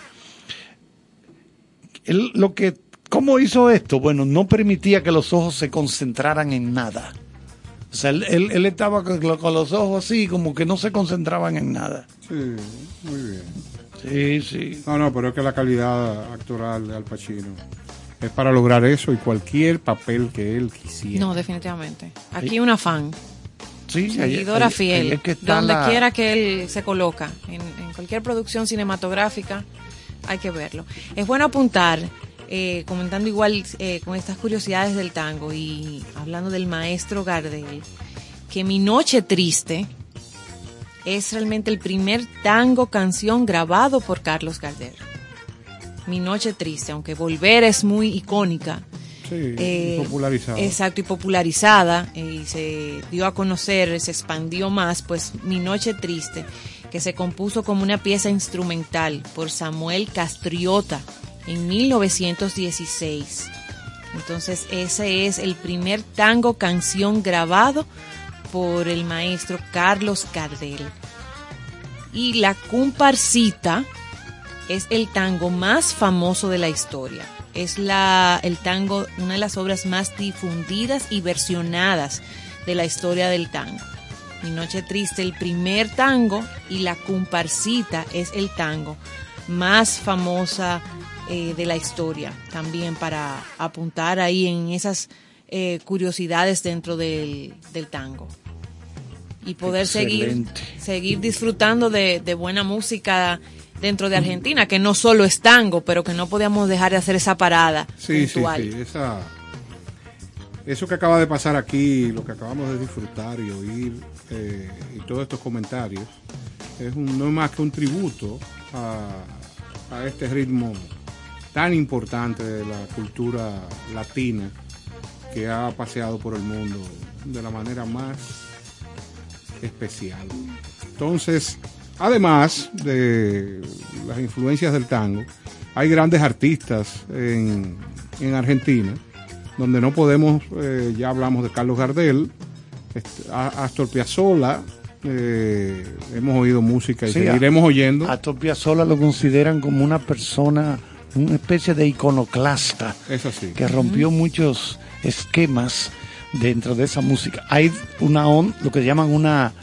él lo que ¿Cómo hizo esto? Bueno, no permitía que los ojos se concentraran en nada. O sea, él, él- él estaba con, con los ojos así, como que no se concentraban en nada. Sí, muy bien. Sí, sí. No, no, pero es que la calidad actoral de Al Pacino es para lograr eso y cualquier papel que él quisiera. No, definitivamente. Aquí una fan. Sí, ahí- Seguidora ahí- fiel. ahí es que está donde la- quiera que él se coloca. En, en cualquier producción cinematográfica hay que verlo. Es bueno apuntar, eh, comentando igual eh, con estas curiosidades del tango y hablando del maestro Gardel, que Mi Noche Triste es realmente el primer tango canción grabado por Carlos Gardel. Mi Noche Triste, aunque Volver es muy icónica. Sí, Eh, popularizado. Exacto, y popularizada, eh, y se dio a conocer, se expandió más, pues Mi Noche Triste, que se compuso como una pieza instrumental por Samuel Castriota en 1916. Entonces ese es el primer tango canción grabado por el maestro Carlos Gardel. Y la comparsita es el tango más famoso de la historia. Es la, el tango, una de las obras más difundidas y versionadas de la historia del tango. Mi Noche Triste, el primer tango, y la comparsita es el tango más famosa eh, de la historia. También para apuntar ahí en esas eh, curiosidades dentro del, del tango. Y poder seguir, Excelente. seguir disfrutando de, de buena música dentro de Argentina, que no solo es tango, pero que no podíamos dejar de hacer esa parada Sí, sí, sí. Esa, eso que acaba de pasar aquí, lo que acabamos de disfrutar y oír, eh, y todos estos comentarios, es un- no es más que un tributo a, este ritmo tan importante de la cultura latina que ha paseado por el mundo de la manera más especial. Entonces, además de las influencias del tango, hay grandes artistas en, en Argentina, donde no podemos, eh, ya hablamos de Carlos Gardel, Astor Piazzolla, eh, hemos oído música y Sí, seguiremos oyendo. A Astor Piazzolla lo consideran como una persona, una especie de iconoclasta Es así. que rompió muchos esquemas dentro de esa música. Hay una on, lo que llaman una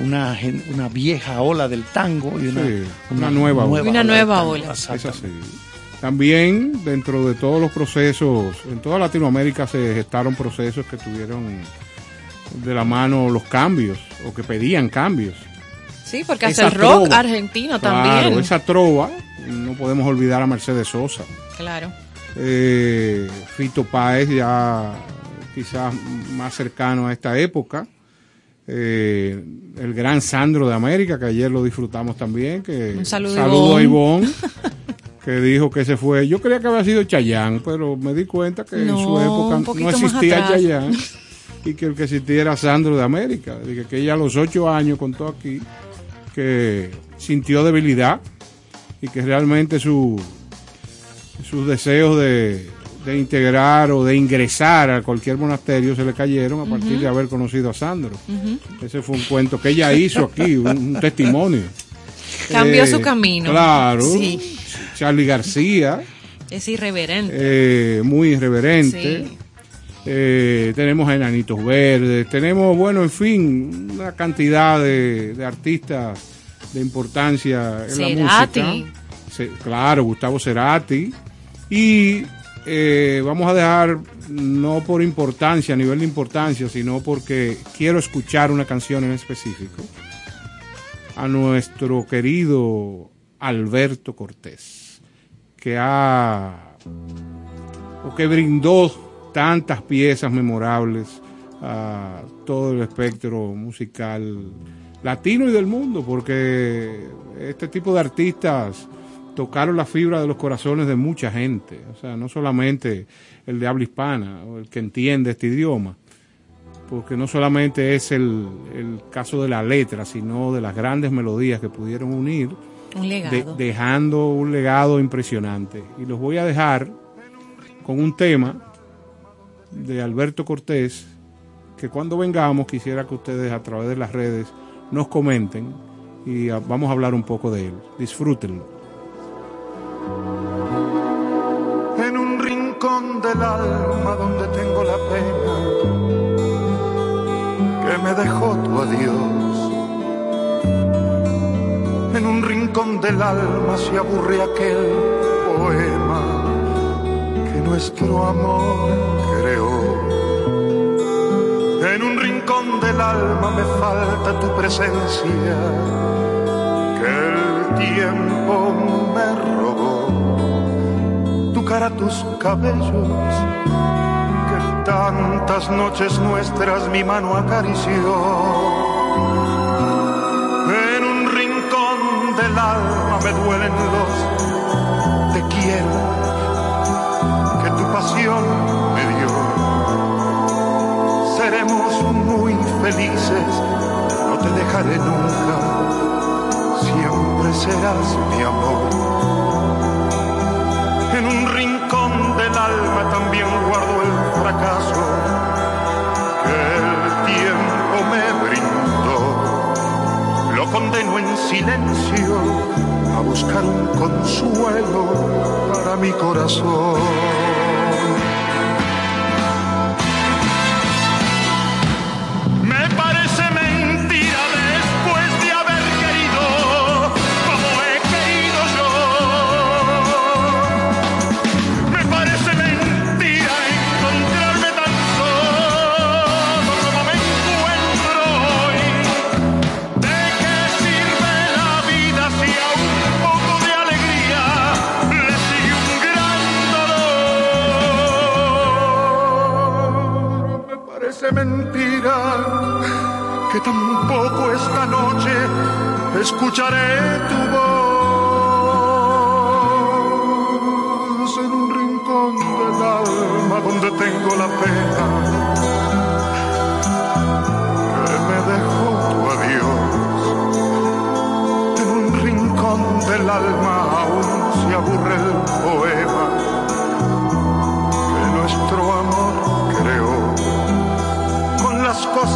una, gen- una vieja ola del tango y una, Sí, una nueva ola. Una nueva ola. Es exactamente. así. También dentro de todos los procesos, en toda Latinoamérica se gestaron procesos que tuvieron de la mano los cambios o que pedían cambios. Sí, porque Esa hasta el rock trova. argentino Claro, también. esa trova, no podemos olvidar a Mercedes Sosa. Claro. Eh, Fito Páez ya quizás más cercano a esta época. Eh, el gran Sandro de América, que ayer lo disfrutamos también. Que, Un saludo, saludo a Ivonne. Que dijo que se fue. Yo creía que había sido Chayán, pero me di cuenta que en su época no existía. Chayán y que el que existía era Sandro de América. Dije que ella a los ocho años contó aquí que sintió debilidad y que realmente su, sus deseos de, de integrar o de ingresar a cualquier monasterio se le cayeron a partir de haber conocido a Sandro. Ese fue un cuento que ella hizo aquí, un, un testimonio. Cambió Eh, su camino. Claro. Sí. Charlie García, Es irreverente. eh, muy irreverente. Sí. Eh, tenemos a Enanitos Verdes, tenemos, bueno, en fin, una cantidad de, de artistas de importancia en Cerati. la música. Se- claro, Gustavo Cerati. Y eh, vamos a dejar, no por importancia, a nivel de importancia, sino porque quiero escuchar una canción en específico a nuestro querido Alberto Cortés, que ha o que brindó tantas piezas memorables a todo el espectro musical latino y del mundo, porque este tipo de artistas tocaron la fibra de los corazones de mucha gente, o sea, no solamente el de habla hispana o el que entiende este idioma, porque no solamente es el, el caso de la letra, sino de las grandes melodías que pudieron unir Un de- legado. dejando un legado impresionante. Y los voy a dejar con un tema de Alberto Cortés, que cuando vengamos quisiera que ustedes a través de las redes nos comenten y ah, vamos a hablar un poco de él. Disfrútenlo. en un rincón del alma donde tengo la pena que me dejó tu adiós. En un rincón del alma se aburre aquel poema nuestro amor creó. En un rincón del alma me falta tu presencia que el tiempo me robó tu cara, tus cabellos, que tantas noches nuestras mi mano acarició. En un rincón del alma me duelen los te quiero me dio. Seremos muy felices, no te dejaré nunca, siempre serás mi amor. En un rincón del alma también guardo el fracaso que el tiempo me brindó. Lo condeno en silencio a buscar un consuelo para mi corazón.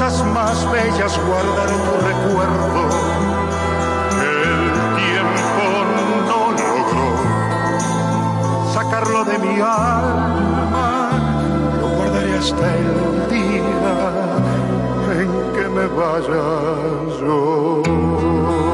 Cosas más bellas guardaré tu recuerdo. El tiempo no logró sacarlo de mi alma. Lo guardaré hasta el día en que me vaya Yo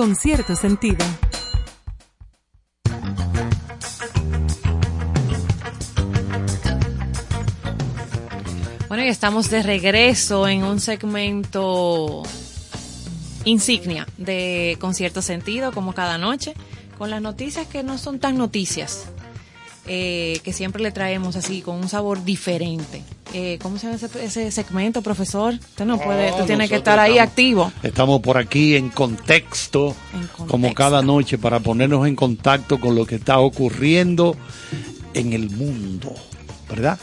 Con cierto sentido. Bueno, y estamos de regreso en un segmento insignia de Concierto Sentido, como cada noche, con las noticias que no son tan noticias, eh, que siempre le traemos así, con un sabor diferente. Eh, ¿Cómo se llama ese, ese segmento, profesor? Usted no puede, No, tú tienes que estar ahí estamos- activo. Estamos por aquí en contexto, En contexto. como cada noche, para ponernos en contacto con lo que está ocurriendo en el mundo, ¿verdad?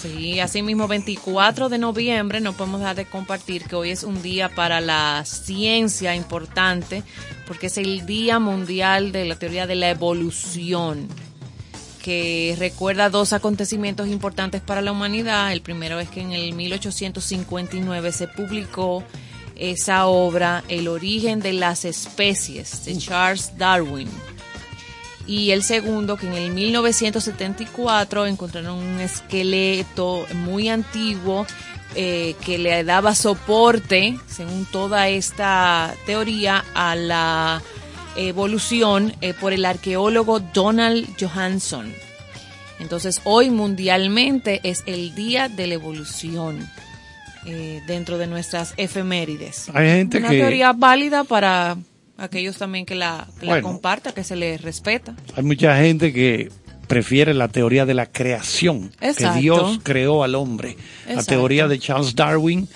Sí, así mismo 24 de noviembre no podemos dejar de compartir que hoy es un día para la ciencia importante porque es el Día Mundial de la Teoría de la Evolución que recuerda dos acontecimientos importantes para la humanidad. El primero es que en el 1859 se publicó esa obra El origen de las especies de Charles Darwin. Y el segundo, que en el 1974 encontraron un esqueleto muy antiguo eh, que le daba soporte, según toda esta teoría, a la evolución eh, por el arqueólogo Donald Johansson. Entonces, hoy mundialmente es el Día de la Evolución eh, dentro de nuestras efemérides. Hay gente Una que- teoría válida para aquellos también que la, que la Bueno. comparta, que se les respeta. Hay mucha gente que prefiere la teoría de la creación, Exacto. que Dios creó al hombre. La teoría de Charles Darwin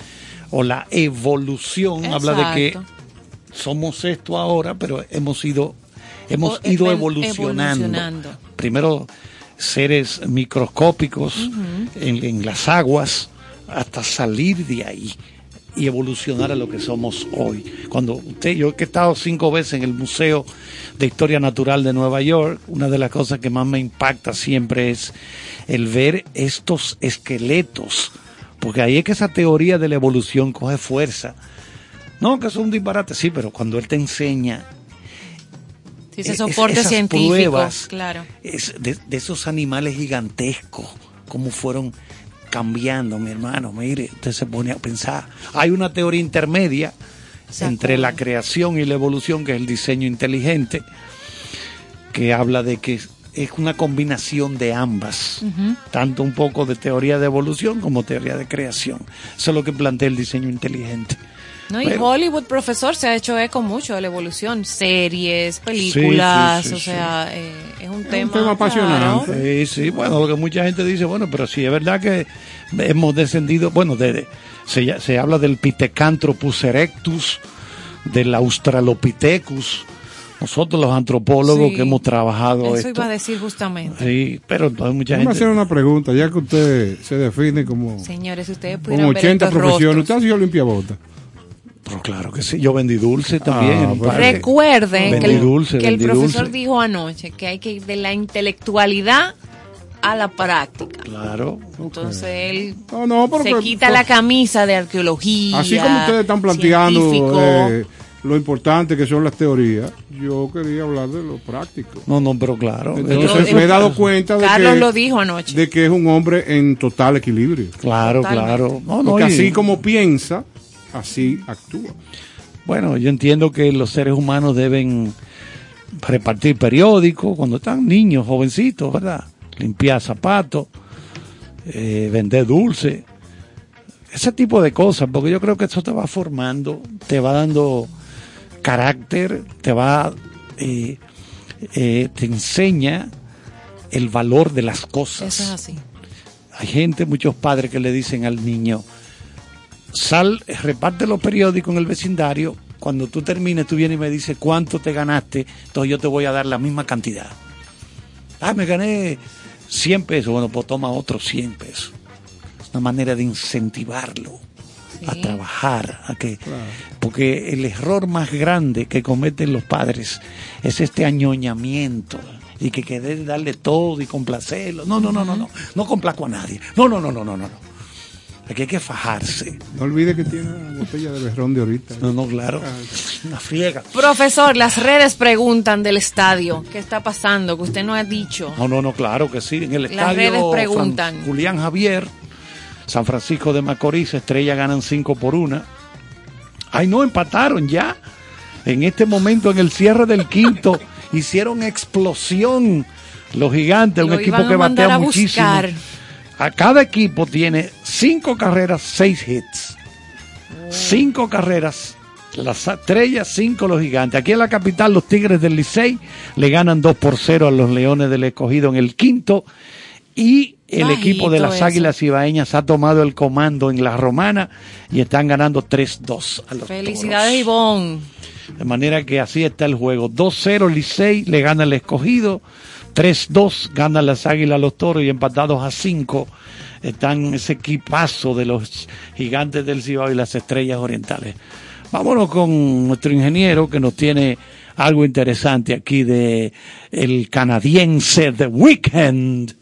o la evolución habla de que. Somos esto ahora, pero hemos ido hemos O- ido ev- evolucionando. evolucionando. Primero seres microscópicos en, en las aguas, hasta salir de ahí y evolucionar a lo que somos hoy. Cuando usted, yo que he estado cinco veces en el Museo de Historia Natural de Nueva York, una de las cosas que más me impacta siempre es el ver estos esqueletos, porque ahí es que esa teoría de la evolución coge fuerza. No, que es un disparate, sí, pero cuando él te enseña Sí, ese es- soporte esas científico. pruebas, Claro. es de, de esos animales gigantescos, cómo fueron cambiando, mi hermano. Mire, usted se pone a pensar. Hay una teoría intermedia entre la creación y la evolución, que es el diseño inteligente, que habla de que es- una combinación de ambas, tanto un poco de teoría de evolución como teoría de creación. Eso es lo que plantea el diseño inteligente. No, y Pero- Hollywood, profesor, se ha hecho eco mucho de la evolución. Series, películas, sí, sí, o sí. sea, eh, es un tema, tema apasionante. claro. Sí, sí, bueno, lo que mucha gente dice, bueno, pero sí es verdad que hemos descendido, bueno, de, de- se, ya- se habla del Pithecanthropus erectus, del Australopithecus, nosotros los antropólogos Sí. que hemos trabajado Eso esto. iba a decir justamente. Sí, pero entonces mucha gente... hacer una pregunta, ya que usted se define como, Señores, si ustedes como pudieran ver 80 estos profesiones, rostros. ¿usted ha sido limpiabota? Pero claro que sí, yo vendí dulce también. Ah, pues. Recuerden que el, dulce, que el vendí profesor dulce. dijo anoche que hay que ir de la intelectualidad a la práctica. Claro. Entonces él No, no, pero se que- quita la camisa de arqueología. Así como ustedes están planteando eh, lo importante que son las teorías, yo quería hablar de lo práctico. No, no, pero claro. Entonces Yo- me he dado cuenta de Carlos que, lo dijo anoche. de que es un hombre en total equilibrio. Claro, Totalmente. claro. No, no, Porque y- así como piensa, así actúa. Bueno, yo entiendo que los seres humanos deben repartir periódicos cuando están niños, jovencitos, ¿verdad? Limpiar zapatos, eh, vender dulce, ese tipo de cosas, porque yo creo que eso te va formando, te va dando carácter, te va, eh, eh, te enseña el valor de las cosas. Eso es así. Hay gente, muchos padres que le dicen al niño, sal, reparte los periódicos en el vecindario, cuando tú termines tú vienes y me dices cuánto te ganaste, entonces yo te voy a dar la misma cantidad. Ah, me gané 100 pesos, bueno, pues toma otros 100 pesos. Es una manera de incentivarlo a trabajar, a que, porque el error más grande que cometen los padres es este añoñamiento y que querer darle todo y complacerlo. No, no, no, no, no, no complazco a nadie. No, no, no, no, no, no. no. Aquí hay que fajarse. No olvide que tiene una botella de berrón de ahorita. No, no, claro. Una friega. Profesor, las redes preguntan del estadio. ¿Qué está pasando? Que usted no ha dicho. No, no, no, claro que sí. En el Las estadio redes Fran- preguntan. Julián Javier, San Francisco de Macorís, Estrella ganan 5 por 1. Ay, no, empataron ya. En este momento, en el cierre del quinto, hicieron explosión los gigantes, un equipo que batea a muchísimo. buscar. A cada equipo tiene cinco carreras, seis hits. Cinco carreras, las estrellas, cinco los gigantes. Aquí en la capital, los Tigres del Licey le ganan 2 por 0 a los Leones del Escogido en el quinto. Y el Bajito equipo de las eso. Águilas Ibaeñas ha tomado el comando en la Romana y están ganando 3-2 a los Felicidades. Ivonne. De manera que así está el juego. 2-0 Licey, le gana el escogido. 3-2 gana las águilas los toros y empatados a 5 están ese equipazo de los gigantes del Cibao y las estrellas orientales. Vámonos con nuestro ingeniero que nos tiene algo interesante aquí de el canadiense The Weekend.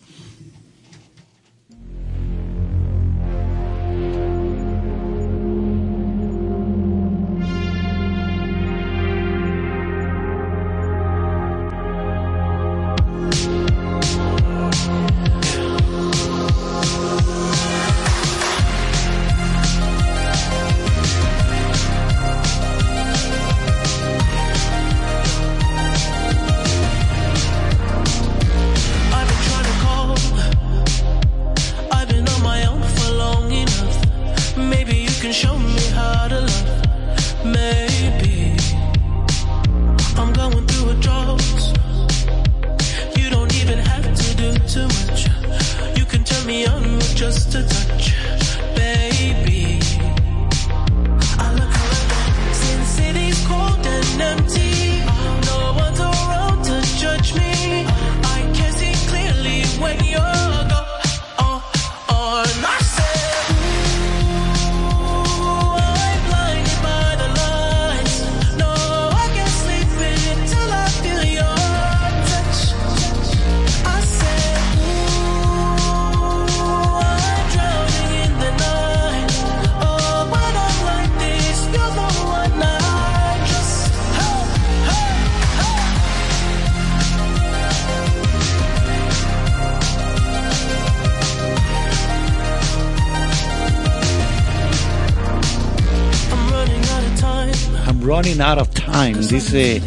Running Out of Time, dice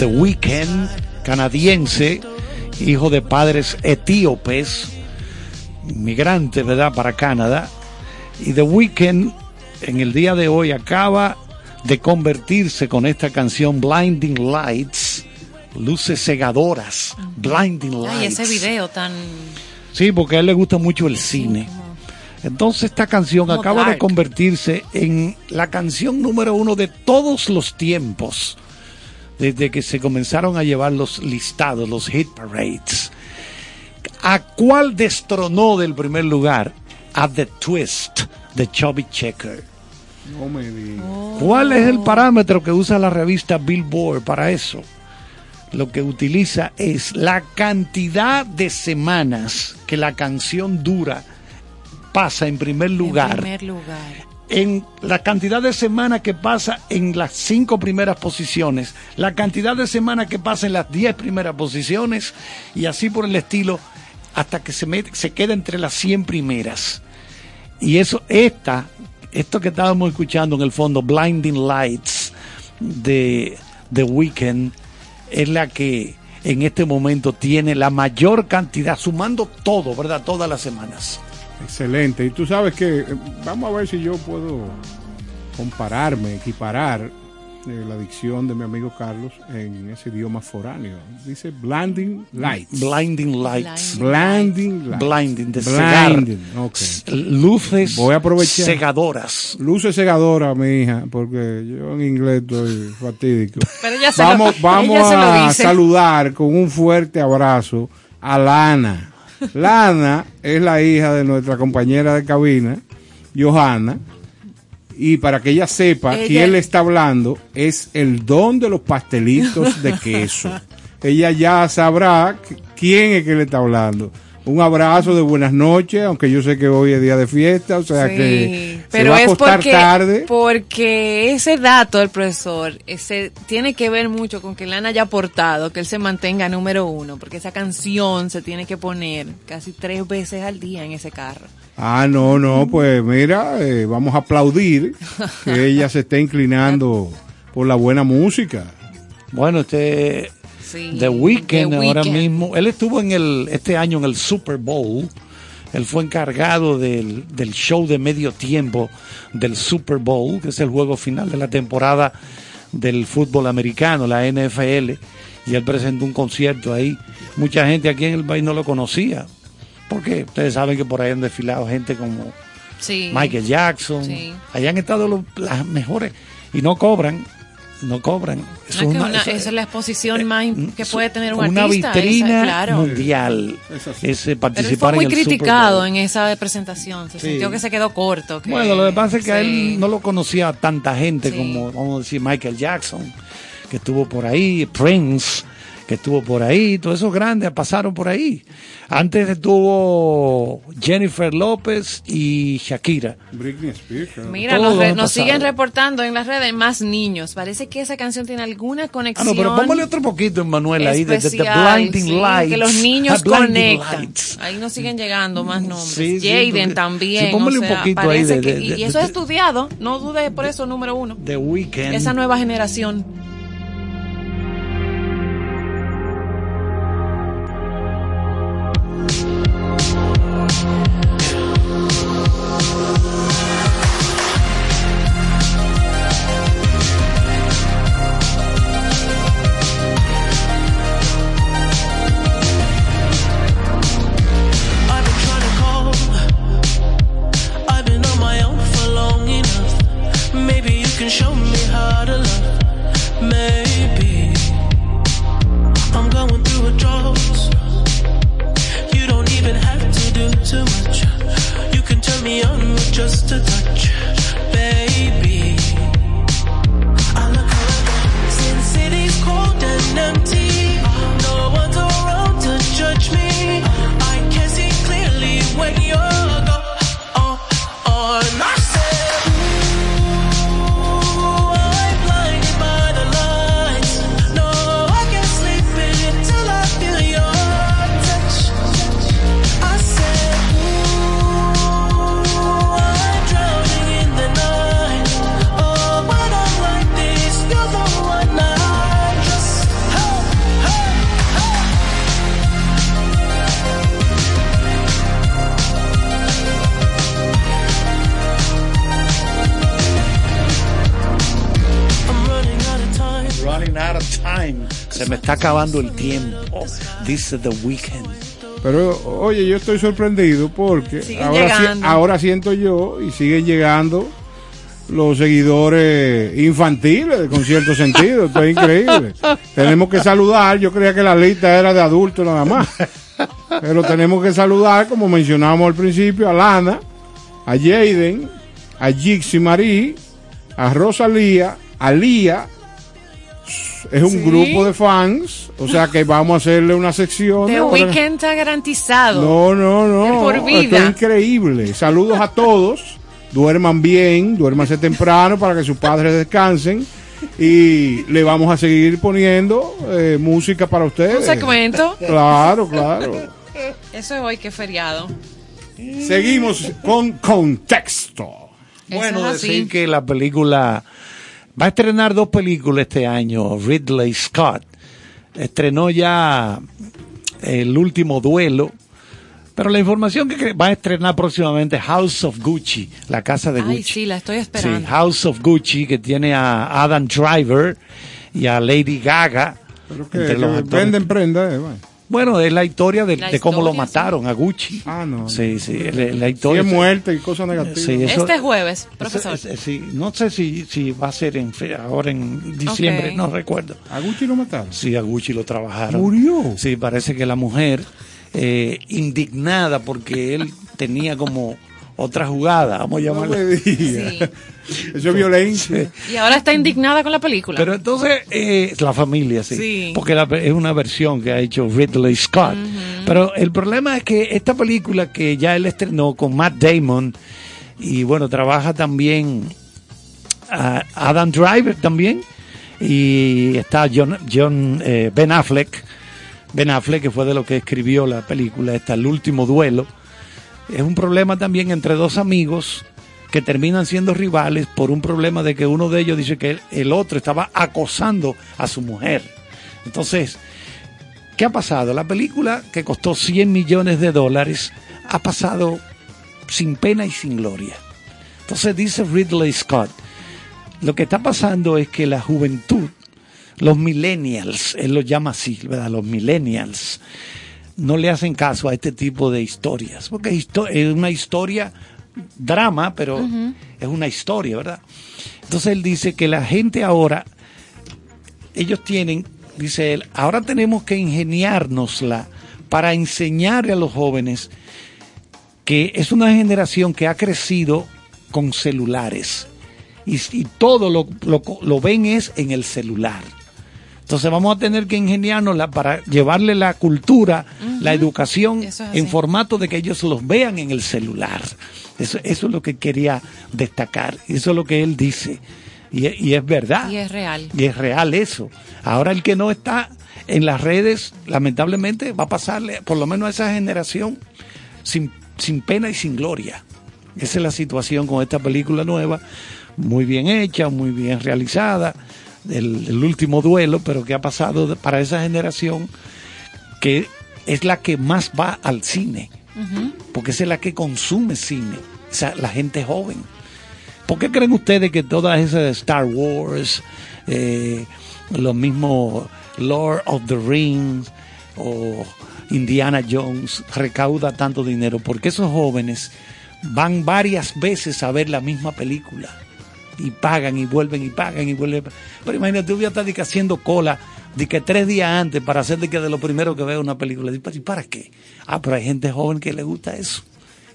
The Weeknd, canadiense, hijo de padres etíopes, migrante, ¿verdad?, para Canadá. Y The Weeknd en el día de hoy acaba de convertirse con esta canción Blinding Lights, luces cegadoras, Blinding Lights. Ay, ese video tan... Sí, porque a él le gusta mucho el cine. Entonces esta canción Como acaba de convertirse en la canción número uno de todos los tiempos, desde que se comenzaron a llevar los listados, los hit parades. ¿A cuál destronó del primer lugar? A The Twist de Chubby Checker. No me digas. ¿Cuál es el parámetro que usa la revista Billboard para eso? Lo que utiliza es la cantidad de semanas que la canción dura, pasa en primer En lugar, primer lugar. en la cantidad de semanas que pasa en las cinco primeras posiciones, la cantidad de semanas que pasa en las diez primeras posiciones y así por el estilo hasta que se, mete- se queda entre las 100 primeras. Y eso, esta, esto que estábamos escuchando en el fondo, Blinding Lights de The Weeknd, es la que en este momento tiene la mayor cantidad, sumando todo, ¿verdad? Todas las semanas. Excelente. Y tú sabes que eh, vamos a ver si yo puedo compararme, equiparar eh, la dicción de mi amigo Carlos en ese idioma foráneo. Dice blinding lights. Blinding Lights. Blinding lights. Blinding, de cegar. Blinding, ok. Luces Voy a aprovechar. cegadoras. Luces cegadoras, mi hija, porque yo en inglés estoy fatídico. Pero ella se vamos lo, vamos ella se lo a dice. saludar con un fuerte abrazo a Lana. Lana es la hija de nuestra compañera de cabina, Johanna. Y para que ella sepa Ella- quién le está hablando, es el don de los pastelitos de queso. ella ya sabrá qu- quién es que le está hablando. Un abrazo de buenas noches, aunque yo sé que hoy es día de fiesta, o sea Sí, que se pero va a es porque, tarde. porque ese dato del profesor ese tiene que ver mucho con que Lana haya aportado que él se mantenga número uno, porque esa canción se tiene que poner casi tres veces al día en ese carro. Ah, no, no, pues mira, eh, vamos a aplaudir que ella se esté inclinando por la buena música. Bueno, este Sí, The Weeknd ahora Weeknd. mismo, él estuvo en el este año en el Super Bowl. Él fue encargado del, del show de medio tiempo del Super Bowl, que es el juego final de la temporada del fútbol americano, la NFL, y él presentó un concierto ahí. Mucha gente aquí en el país no lo conocía, porque ustedes saben que por ahí han desfilado gente como Sí. Michael Jackson. Sí. Allá han estado los- las mejores y no cobran, no cobran. Es que es una- una- eso- esa es la exposición más im- que puede tener un una artista. vitrina esa- claro. mundial. Ese Pero él participar fue muy en el Super criticado Bowl. en esa presentación. Se Sí. sintió que se quedó corto. que- Bueno, lo que pasa es que a sí. él no lo conocía tanta gente Sí. como, vamos a decir, Michael Jackson, que estuvo por ahí, Prince, que estuvo por ahí, todos esos grandes pasaron por ahí. Antes estuvo Jennifer López y Shakira. Britney Spears. Mira, nos, re- nos siguen reportando en las redes más niños. Parece que esa canción tiene alguna Ah, conexión. no, pero póngale otro poquito, Manuel, ahí, de, de- Blinding sí, Lights. Que los niños Ah, conectan. Lights. Ahí nos siguen llegando más nombres. Sí, sí, Jaden porque- también. sí, póngale o un sea, poquito ahí parece de- que- de- y, de- y eso de- es estudiado. No dude por eso, número uno. The Weeknd. Esa nueva generación. Acabando el tiempo. Dice The Weeknd. Pero oye, yo estoy sorprendido porque ahora siento yo y siguen llegando los seguidores infantiles con cierto sentido. Esto es increíble. tenemos que saludar. Yo creía que la lista era de adultos nada más. Pero tenemos que saludar, como mencionamos al principio, a Lana, a Jaden, a Jixi Marie, a Rosalía, a Lía. Es un Sí. grupo de fans. O sea que vamos a hacerle una sección. Ahora. Weekend está garantizado. No, no, no. De por Esto vida. es increíble. Saludos a todos. Duerman bien, duérmanse temprano para que sus padres descansen. Y le vamos a seguir poniendo eh, música para ustedes. Un segmento. Claro, claro. Eso es hoy que es feriado. Seguimos con contexto. Bueno, Eso es así. decir que la película va a estrenar dos películas este año. Ridley Scott estrenó ya el último duelo, pero la información que va a estrenar próximamente House of Gucci, la casa de Ay, Gucci. sí, la estoy Sí, esperando. House of Gucci que tiene a Adam Driver y a Lady Gaga. Pero que, entre que actores. venden prenda, eh, bueno. Bueno, es la historia de, La de cómo lo historia, mataron a Gucci. Ah, no. Sí, sí, la, la Sí, historia. es muerte y cosas negativas. Sí, eso- Este jueves, profesor. Ese- ese- sí, no sé si, si va a ser en fe- ahora en diciembre, no recuerdo. ¿A Gucci lo mataron? Sí, a Gucci lo trabajaron. ¿Murió? Sí, parece que la mujer, eh, indignada porque él tenía como otra jugada, vamos a No llamarle. me diga. Eso es violencia. Y ahora está indignada con la película. Pero entonces, eh, la familia, sí. Sí. Porque la- es una versión que ha hecho Ridley Scott. Pero el problema es que esta película que ya él estrenó con Matt Damon, y bueno, trabaja también a Adam Driver también, y está John, John eh, Ben Affleck. Ben Affleck, que fue de lo que escribió la película, está El último duelo. Es un problema también entre dos amigos que terminan siendo rivales por un problema de que uno de ellos dice que el, otro estaba acosando a su mujer. Entonces, ¿qué ha pasado? La película que costó 100 millones de dólares ha pasado sin pena y sin gloria. Entonces dice Ridley Scott, lo que está pasando es que la juventud, los millennials, él los llama así, ¿verdad? Los millennials, no le hacen caso a este tipo de historias, porque es una historia, drama, pero es una historia, ¿verdad? Entonces él dice que la gente ahora, ellos tienen, dice él, ahora tenemos que ingeniárnosla para enseñarle a los jóvenes que es una generación que ha crecido con celulares y, y todo lo, lo, lo ven es en el celular. Entonces vamos a tener que ingeniárnosla para llevarle la cultura, la educación es en formato de que ellos los vean en el celular. Eso, eso es lo que quería destacar. Eso es lo que él dice. Y, y es verdad. Y es real. Y es real eso. Ahora el que no está en las redes, lamentablemente, va a pasarle, por lo menos a esa generación, sin, sin pena y sin gloria. Esa es la situación con esta película nueva, muy bien hecha, muy bien realizada, el, el último duelo, pero que ha pasado para esa generación que es la que más va al cine, porque es la que consume cine, o sea, la gente joven. ¿Por qué creen ustedes que todas esas Star Wars, eh, los mismos Lord of the Rings o Indiana Jones recauda tanto dinero? Porque esos jóvenes van varias veces a ver la misma película y pagan y vuelven y pagan y vuelven. Pero imagínate, tú voy a estar de que haciendo cola de que tres días antes para hacer de que de lo primero que vea una película. ¿Y para- y qué? Ah, pero hay gente joven que le gusta eso.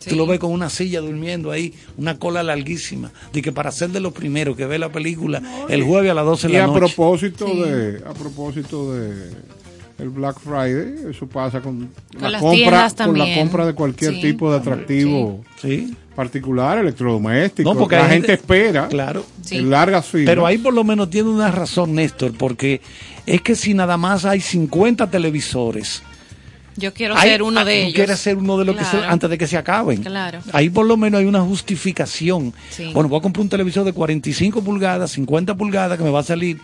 Tú lo ves con una silla durmiendo ahí, una cola larguísima, de que para ser de lo primero que ve la película el jueves a las 12 de Y la a noche. propósito de a propósito de el Black Friday, eso pasa con, la las compra tiendas con la compra de cualquier Sí. tipo de atractivo Sí. Particular, electrodoméstico. No, porque la gente, gente- espera Claro. Sí. en largas filas. Pero ahí por lo menos tiene una razón, Néstor, porque es que si nada más hay 50 televisores, Yo quiero Hay- ser uno ah, de ellos. quieres ser uno de los que se- antes de que se acaben. Claro. Ahí por lo menos hay una justificación. Sí. Bueno, voy a comprar un televisor de 45 pulgadas, 50 pulgadas, que me va a salir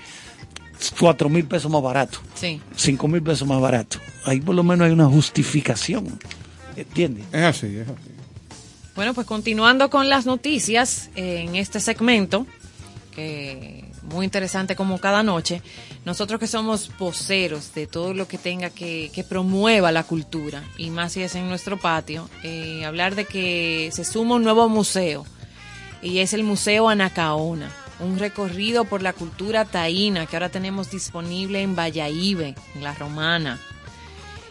4 mil pesos más barato, Sí. 5 mil pesos más barato. Ahí por lo menos hay una justificación. ¿Entiendes? es así, es así. Bueno, pues continuando con las noticias en este segmento, que muy interesante como cada noche. Nosotros que somos voceros de todo lo que tenga que, que promueva la cultura, y más si es en nuestro patio, eh, hablar de que se suma un nuevo museo, y es el Museo Anacaona, un recorrido por la cultura taína que ahora tenemos disponible en Valladolid, en La Romana.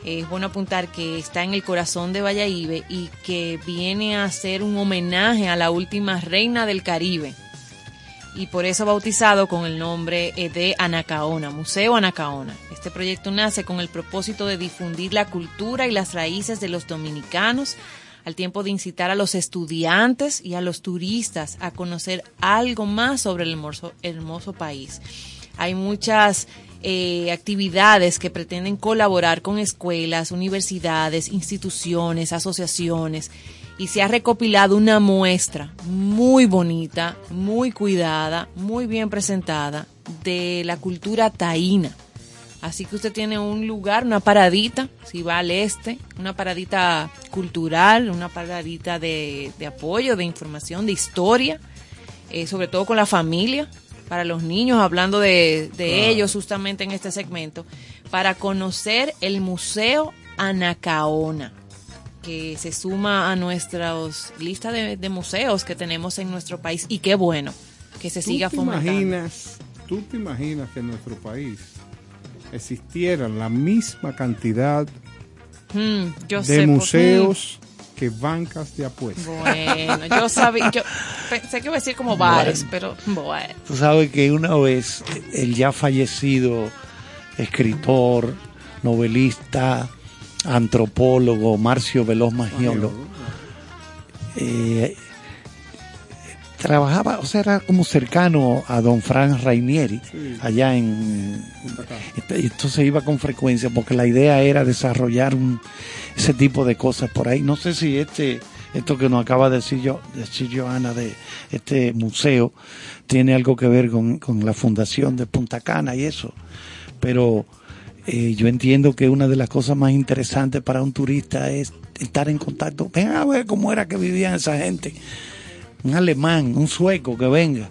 Es bueno apuntar que está en el corazón de Valladolid y que viene a ser un homenaje a la última reina del Caribe, y por eso bautizado con el nombre eh, de Anacaona, Museo Anacaona. Este proyecto nace con el propósito de difundir la cultura y las raíces de los dominicanos, al tiempo de incitar a los estudiantes y a los turistas a conocer algo más sobre el hermoso país. Hay muchas eh, actividades que pretenden colaborar con escuelas, universidades, instituciones, asociaciones y se ha recopilado una muestra muy bonita, muy cuidada, muy bien presentada de la cultura taína. Así que usted tiene un lugar, una paradita, si va al este, una paradita cultural, una paradita de, apoyo, de información, de historia, eh, sobre todo con la familia, para los niños, hablando de, ellos justamente en este segmento, para conocer el Museo Anacaona que se suma a nuestras listas de, de museos que tenemos en nuestro país y qué bueno que se ¿Tú siga te fomentando. imaginas, ¿Tú te imaginas que en nuestro país existieran la misma cantidad Mm, yo de sé, pues, museos que bancas de apuestas? bueno, yo sabía, yo pensé que iba a decir como bares, pero bueno. Tú sabes que una vez el ya fallecido escritor, novelista, antropólogo Marcio Veloz Magiolo eh, trabajaba, o sea, era como cercano a don Frank Rainieri, allá en... y Entonces iba con frecuencia porque la idea era desarrollar un, ese tipo de cosas por ahí. No sé si este esto que nos acaba de decir yo, decir Joana de este museo tiene algo que ver con, con la fundación de Punta Cana y eso. Pero eh, yo entiendo que una de las cosas más interesantes para un turista es estar en contacto. Ven a ver cómo era que vivían esa gente. Un alemán, un sueco que venga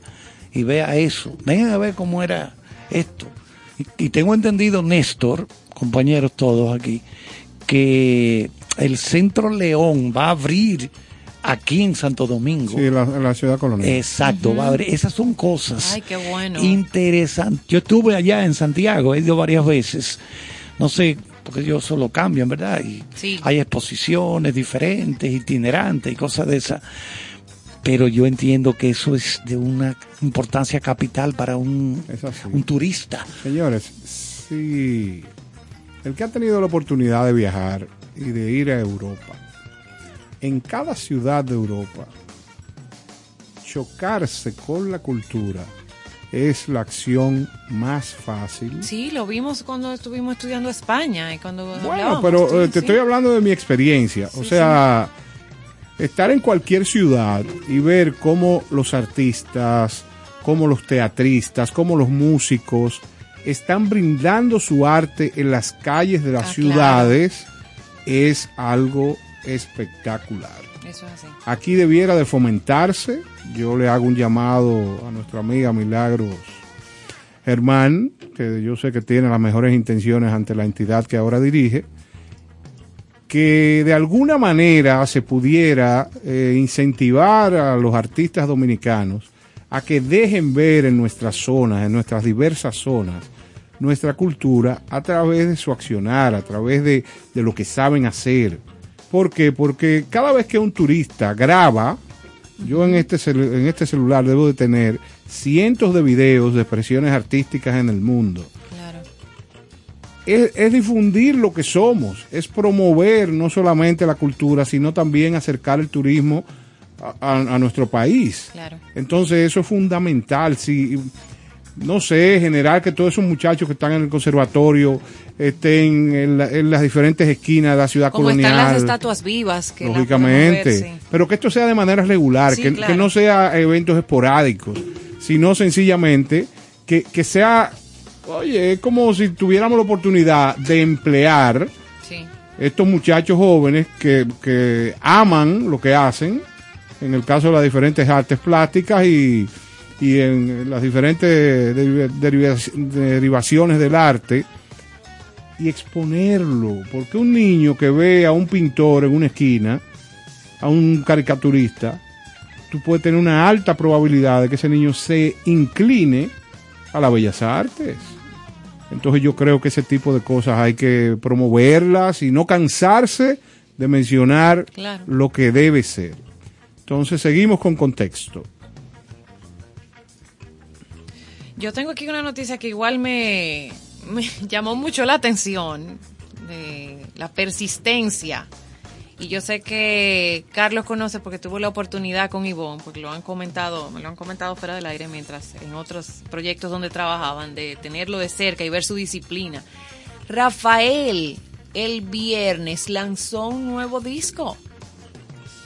y vea eso. Vengan a ver cómo era esto. Y, y tengo entendido, Néstor, compañeros todos aquí, que el Centro León va a abrir aquí en Santo Domingo. Sí, en la, en la ciudad colonial. Exacto, va a abrir. Esas son cosas Ay, qué bueno. interesantes. Yo estuve allá en Santiago, he ido varias veces. No sé, porque ellos solo cambian, ¿verdad? Y Sí. hay exposiciones diferentes, itinerantes y cosas de esas. Pero yo entiendo que eso es de una importancia capital para un, un turista. Señores, si el que ha tenido la oportunidad de viajar y de ir a Europa, en cada ciudad de Europa, chocarse con la cultura es la acción más fácil. Sí, lo vimos cuando estuvimos estudiando España y cuando Bueno, pero sí, eh, te sí. estoy hablando de mi experiencia. o sea, estar en cualquier ciudad y ver cómo los artistas, cómo los teatristas, cómo los músicos están brindando su arte en las calles de las Ah, ciudades es algo espectacular. Eso es así. Aquí debiera de fomentarse. Yo le hago un llamado a nuestra amiga Milagros Germán, que yo sé que tiene las mejores intenciones ante la entidad que ahora dirige, que de alguna manera se pudiera eh, incentivar a los artistas dominicanos a que dejen ver en nuestras zonas, en nuestras diversas zonas, nuestra cultura a través de su accionar, a través de, de lo que saben hacer. ¿Por qué? Porque cada vez que un turista graba, yo en este, en este celular debo de tener cientos de videos de expresiones artísticas en el mundo. Es, es difundir lo que somos, es promover no solamente la cultura, sino también acercar el turismo a, a- a nuestro país. Claro. Entonces eso es fundamental. Si, no sé, generar que todos esos muchachos que están en el conservatorio estén en, la- en las diferentes esquinas de la ciudad Como colonial. están las estatuas vivas que lógicamente. podemos ver, sí. Pero que esto sea de manera regular, Sí, que, claro. que no sea eventos esporádicos, sino sencillamente que, que sea, oye, es como si tuviéramos la oportunidad de emplear Sí. estos muchachos jóvenes que, que aman lo que hacen, en el caso de las diferentes artes plásticas y, y en las diferentes deriva- deriva- derivaciones del arte y exponerlo. Porque un niño que ve a un pintor en una esquina, a un caricaturista, tú puedes tener una alta probabilidad de que ese niño se incline a las bellas artes. Entonces yo creo que ese tipo de cosas hay que promoverlas y no cansarse de mencionar Claro. lo que debe ser. Entonces seguimos con contexto. Yo tengo aquí una noticia que igual me, llamó mucho la atención, la persistencia. Y yo sé que Carlos conoce porque tuvo la oportunidad con Ivonne, porque lo han comentado, me lo han comentado fuera del aire mientras en otros proyectos donde trabajaban, de tenerlo de cerca y ver su disciplina. Rafael, el viernes lanzó un nuevo disco.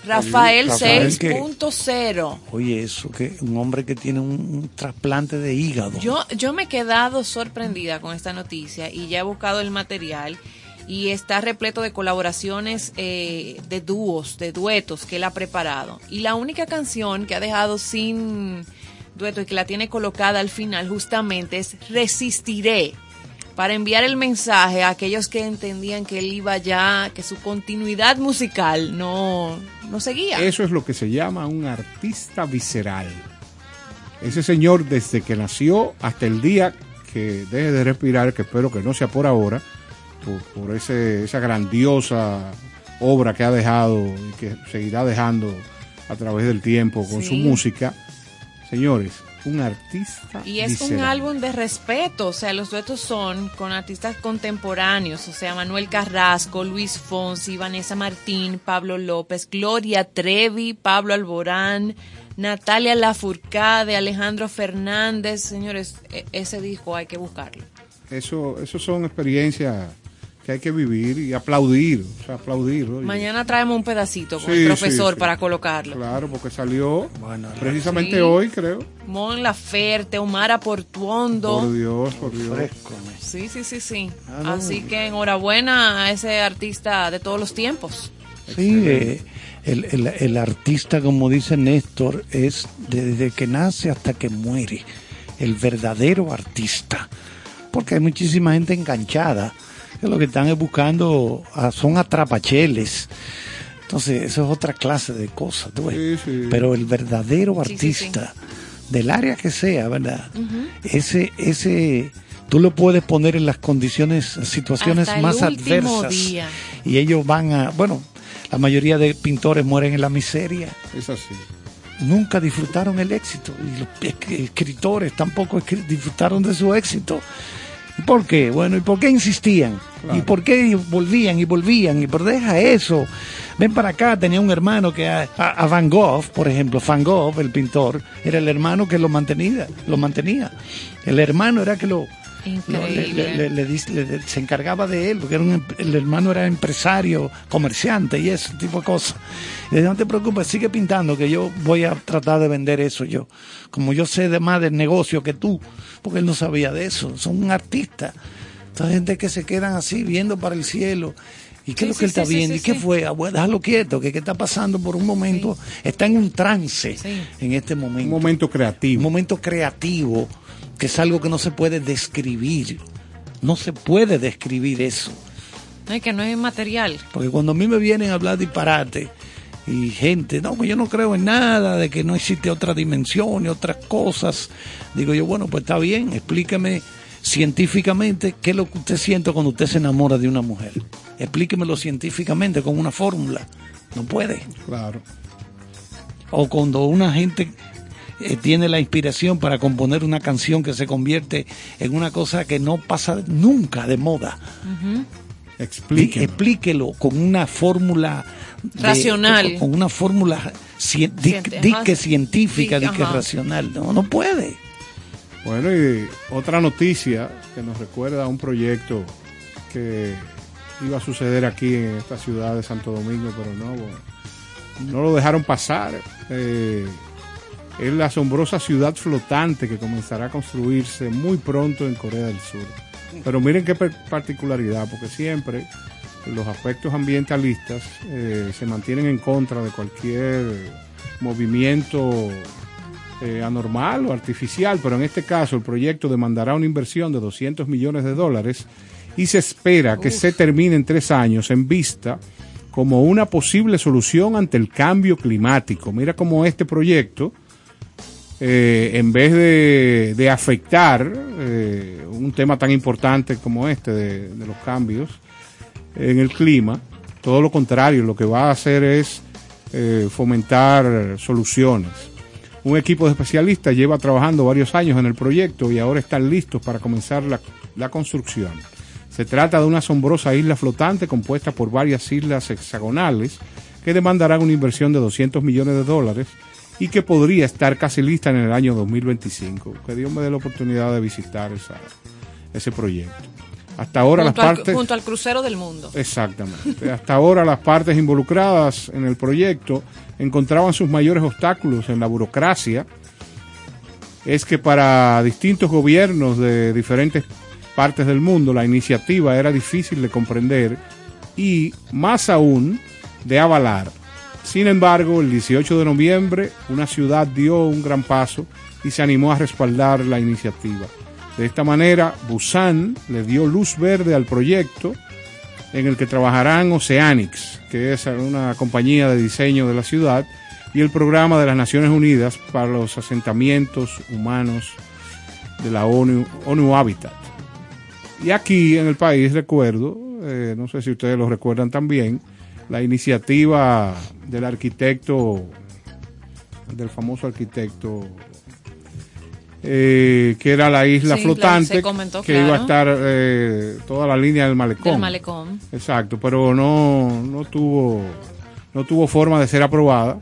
Rafael Rafael, ¿qué? 6.0. Oye, eso, que un hombre que tiene un, un trasplante de hígado. Yo, yo me he quedado sorprendida con esta noticia y ya he buscado el material y está repleto de colaboraciones eh, de dúos, de duetos que él ha preparado. Y la única canción que ha dejado sin dueto y que la tiene colocada al final justamente es Resistiré para enviar el mensaje a aquellos que entendían que él iba ya, que su continuidad musical no, no seguía. Eso es lo que se llama un artista visceral. Ese señor desde que nació hasta el día que deje de respirar, que espero que no sea por ahora, por, por ese, esa grandiosa obra que ha dejado y que seguirá dejando a través del tiempo con su música. Señores, un artista Y es un álbum de respeto, o sea, los duetos son con artistas contemporáneos, o sea, Manuel Carrasco, Luis Fonsi, Vanessa Martín, Pablo López, Gloria Trevi, Pablo Alborán, Natalia Lafourcade, Alejandro Fernández, señores, e- ese disco hay que buscarlo. Eso, eso son experiencias que hay que vivir y aplaudir. O sea, aplaudir. oye. Mañana traemos un pedacito con Sí, el profesor sí, sí. para colocarlo. Claro, porque salió precisamente Sí. hoy, creo. Mon Laferte, Omar Portuondo. Por Dios, por Dios. Sí, sí, sí, sí. Ah, no. Así que enhorabuena a ese artista de todos los tiempos. Sí, eh, el, el- el artista, como dice Néstor, es desde que nace hasta que muere, el verdadero artista. Porque hay muchísima gente enganchada, que lo que están es buscando, ah, son atrapacheles. Entonces, eso es otra clase de cosas, tú ves. Pero el verdadero Sí, sí, sí. artista, del área que sea, ¿verdad? Ese, ese, tú lo puedes poner en las condiciones, situaciones Hasta más adversas día. y ellos van a, bueno, la mayoría de pintores mueren en la miseria. Es así. Nunca disfrutaron el éxito y los esc- escritores tampoco disfrutaron de su éxito. ¿Y ¿Por qué? Bueno, ¿y por qué insistían? ¿Y por qué volvían y volvían? Y por deja eso. Ven para acá, tenía un hermano que a, a- a Van Gogh, por ejemplo, Van Gogh, el pintor, era el hermano que lo mantenía, lo mantenía. El hermano era que lo, le- le- le- le dis- le- le- se encargaba de él, porque era un em- el hermano era empresario, comerciante y ese tipo de cosas. Le dije, no te preocupes, sigue pintando, que yo voy a tratar de vender eso yo. Como yo sé de más del negocio que tú, porque él no sabía de eso, son un artista. Esta gente que se quedan así viendo para el cielo. ¿Y qué Sí, es lo que sí, él está sí, viendo? sí, ¿Y qué sí. fue? Ah, bueno, déjalo quieto, que qué está pasando por un momento. Está en un trance en este momento. Un momento creativo. Un momento creativo, que es algo que no se puede describir. No se puede describir eso. No, es que no es material. Porque cuando a mí me vienen a hablar disparate y gente, no, que yo no creo en nada, de que no existe otra dimensión y otras cosas, digo yo, bueno, pues está bien, explíqueme científicamente qué es lo que usted siente cuando usted se enamora de una mujer. Explíquemelo científicamente con una fórmula. No puede. Claro. O cuando una gente eh, tiene la inspiración para componer una canción que se convierte en una cosa que no pasa nunca de moda. Explíquelo. Explíquelo con una fórmula de- Racional. Con una fórmula cien- di- disque científica, Sí, disque ajá. racional. No, no puede. Bueno, y otra noticia que nos recuerda a un proyecto que iba a suceder aquí en esta ciudad de Santo Domingo, pero no, bueno, no lo dejaron pasar. Eh, es la asombrosa ciudad flotante que comenzará a construirse muy pronto en Corea del Sur. Pero miren qué particularidad, porque siempre los aspectos ambientalistas eh, se mantienen en contra de cualquier movimiento eh, anormal o artificial, pero en este caso el proyecto demandará una inversión de 200 millones de dólares y se espera que se termine en tres años en vista como una posible solución ante el cambio climático. Mira cómo este proyecto, eh, en vez de, afectar eh, un tema tan importante como este de, de los cambios en el clima, todo lo contrario, lo que va a hacer es eh, fomentar soluciones. Un equipo de especialistas lleva trabajando varios años en el proyecto y ahora están listos para comenzar la, la construcción. Se trata de una asombrosa isla flotante compuesta por varias islas hexagonales que demandarán una inversión de 200 millones de dólares y que podría estar casi lista en el año 2025. Que Dios me dé la oportunidad de visitar esa, ese proyecto. Hasta ahora junto, las al, partes... junto al crucero del mundo. Exactamente. Hasta ahora las partes involucradas en el proyecto encontraban sus mayores obstáculos en la burocracia. Es que para distintos gobiernos de diferentes partes del mundo la iniciativa era difícil de comprender y más aún de avalar. Sin embargo, el 18 de noviembre una ciudad dio un gran paso y se animó a respaldar la iniciativa. De esta manera, Busan le dio luz verde al proyecto en el que trabajarán Oceanics, que es una compañía de diseño de la ciudad, y el programa de las Naciones Unidas para los asentamientos humanos de la ONU, ONU Habitat. Y aquí en el país, recuerdo, eh, no sé si ustedes lo recuerdan también, la iniciativa del arquitecto, del famoso arquitecto eh, que era la isla Sí, flotante comentó, que claro. iba a estar eh, toda la línea del malecón. Del malecón. Exacto, pero no, no tuvo no tuvo forma de ser aprobada.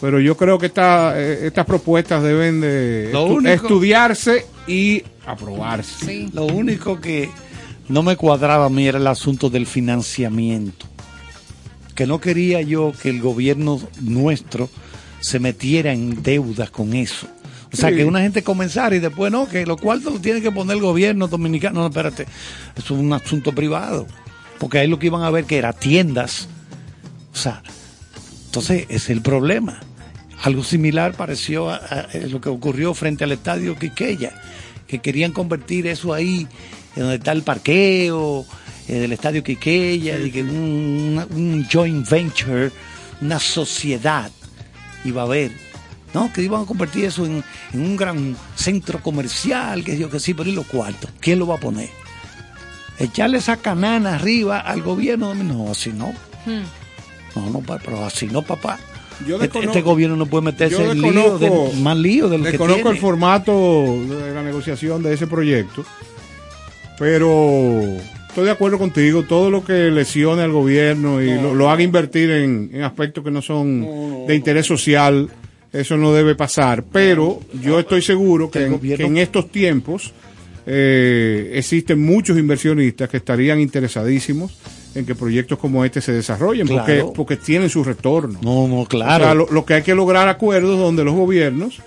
Pero yo creo que esta, eh, estas propuestas deben de Lo estu- único- estudiarse y aprobarse. Lo único que no me cuadraba a mí era el asunto del financiamiento. Que no quería yo que el gobierno nuestro se metiera en deudas con eso. O sea, Sí. que una gente comenzara y después no, que lo cual lo tiene que poner el gobierno dominicano. No, espérate, eso es un asunto privado. Porque ahí lo que iban a ver que era tiendas. O sea, entonces ese es el problema. Algo similar pareció a, a- a lo que ocurrió frente al estadio Quiqueya, que querían convertir eso ahí, en donde está el parqueo eh, del estadio Quiqueya, y que un, joint venture, una sociedad iba a haber. ¿no? Que iban a convertir eso en, en un gran centro comercial, que yo que sí, pero ¿y los cuartos? ¿Quién lo va a poner? Echarle esa canana arriba al gobierno, no, así no. Hmm. No, no, pero así no, papá. Yo Este, desconozco- este gobierno no puede meterse en lío, de- más lío de lo que Desconozco tiene. el formato de la negociación de ese proyecto, pero estoy de acuerdo contigo. Todo lo que lesione al gobierno y lo, lo haga invertir en, en aspectos que no son de interés social, eso no debe pasar. Pero yo estoy seguro que, en, gobierno- que en estos tiempos eh, existen muchos inversionistas que estarían interesadísimos en que proyectos como este se desarrollen, porque, Claro. porque tienen su retorno. No, no, O claro. sea, lo, lo que hay que lograr acuerdos donde los gobiernos,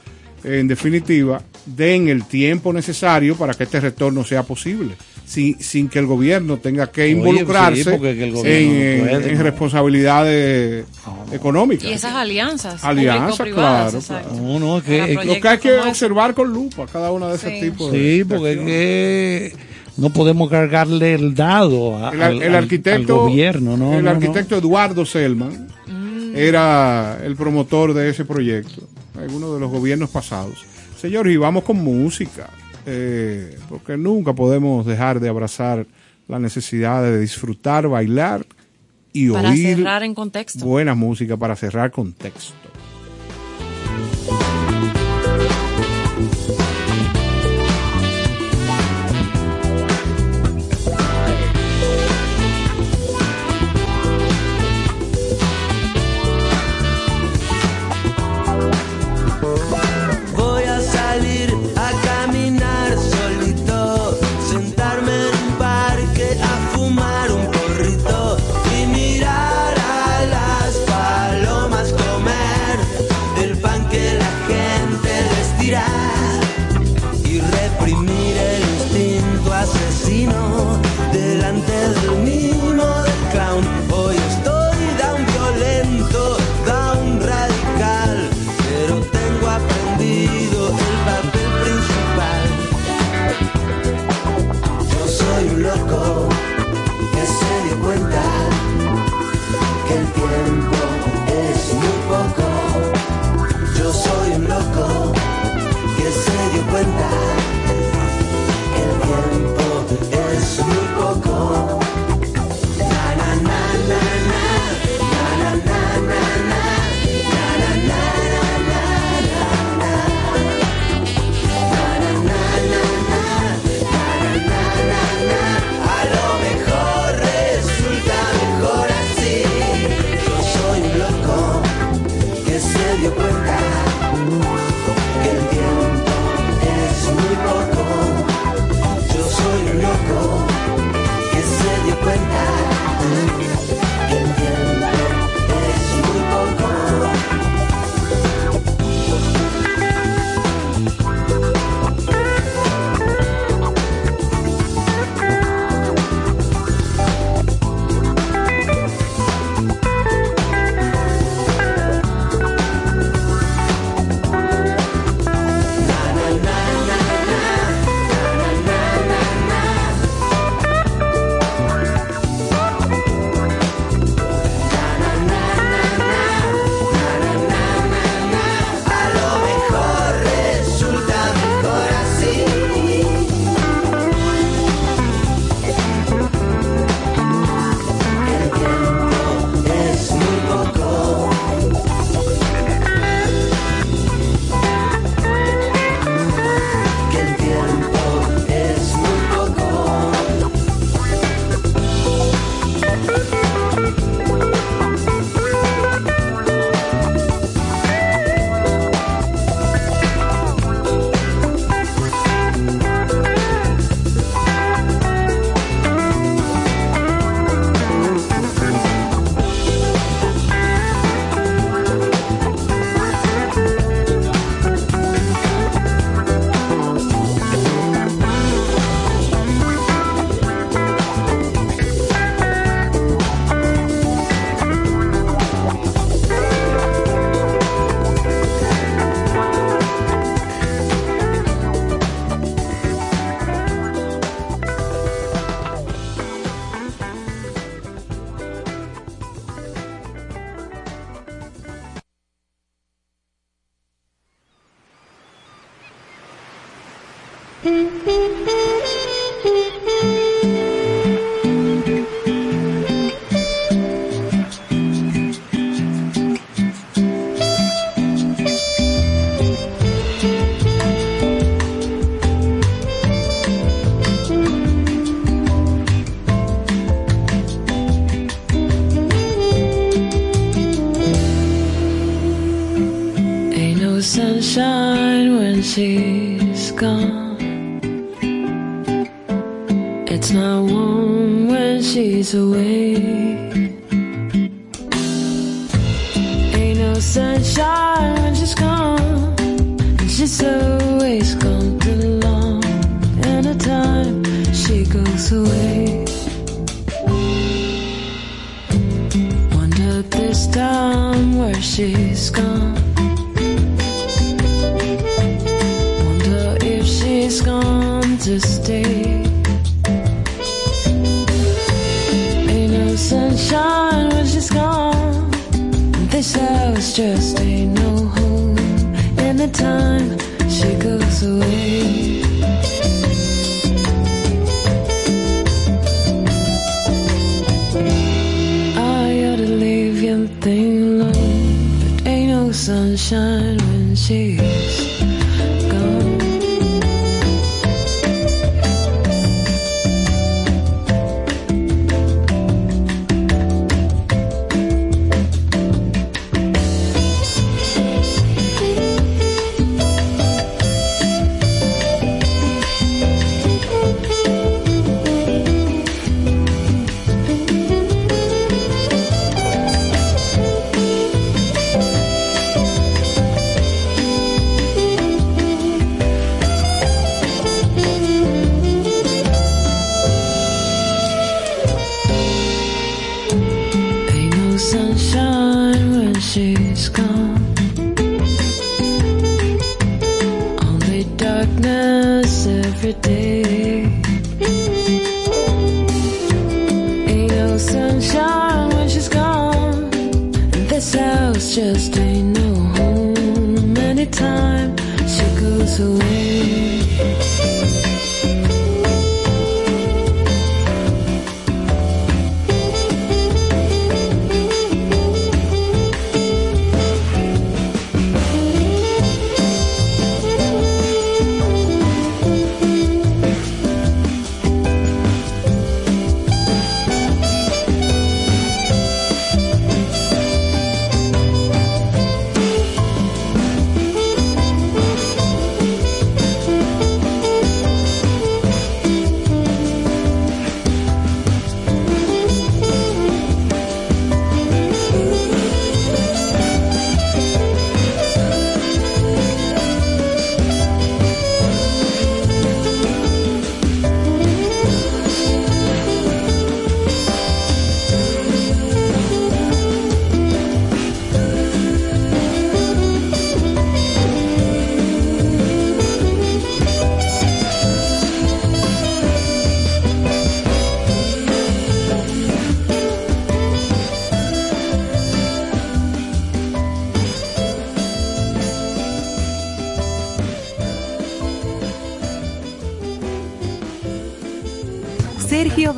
en definitiva, den el tiempo necesario para que este retorno sea posible, sin, sin que el gobierno tenga que Oye, involucrarse sí, que gobierno en, no puede, en no. responsabilidades económicas. Y esas alianzas. Alianzas, claro. No, no, que, es- Lo que hay que ese. observar con lupa cada una de esos Sí. tipos de Sí, de porque es que no podemos cargarle el dado a- el, al, el arquitecto, al gobierno, ¿no? el no, no. arquitecto Eduardo Selman era el promotor de ese proyecto, uno de los gobiernos pasados. Señores, y vamos con música, eh, porque nunca podemos dejar de abrazar la necesidad de disfrutar, bailar y Para oír cerrar en contexto. buena música para cerrar contexto.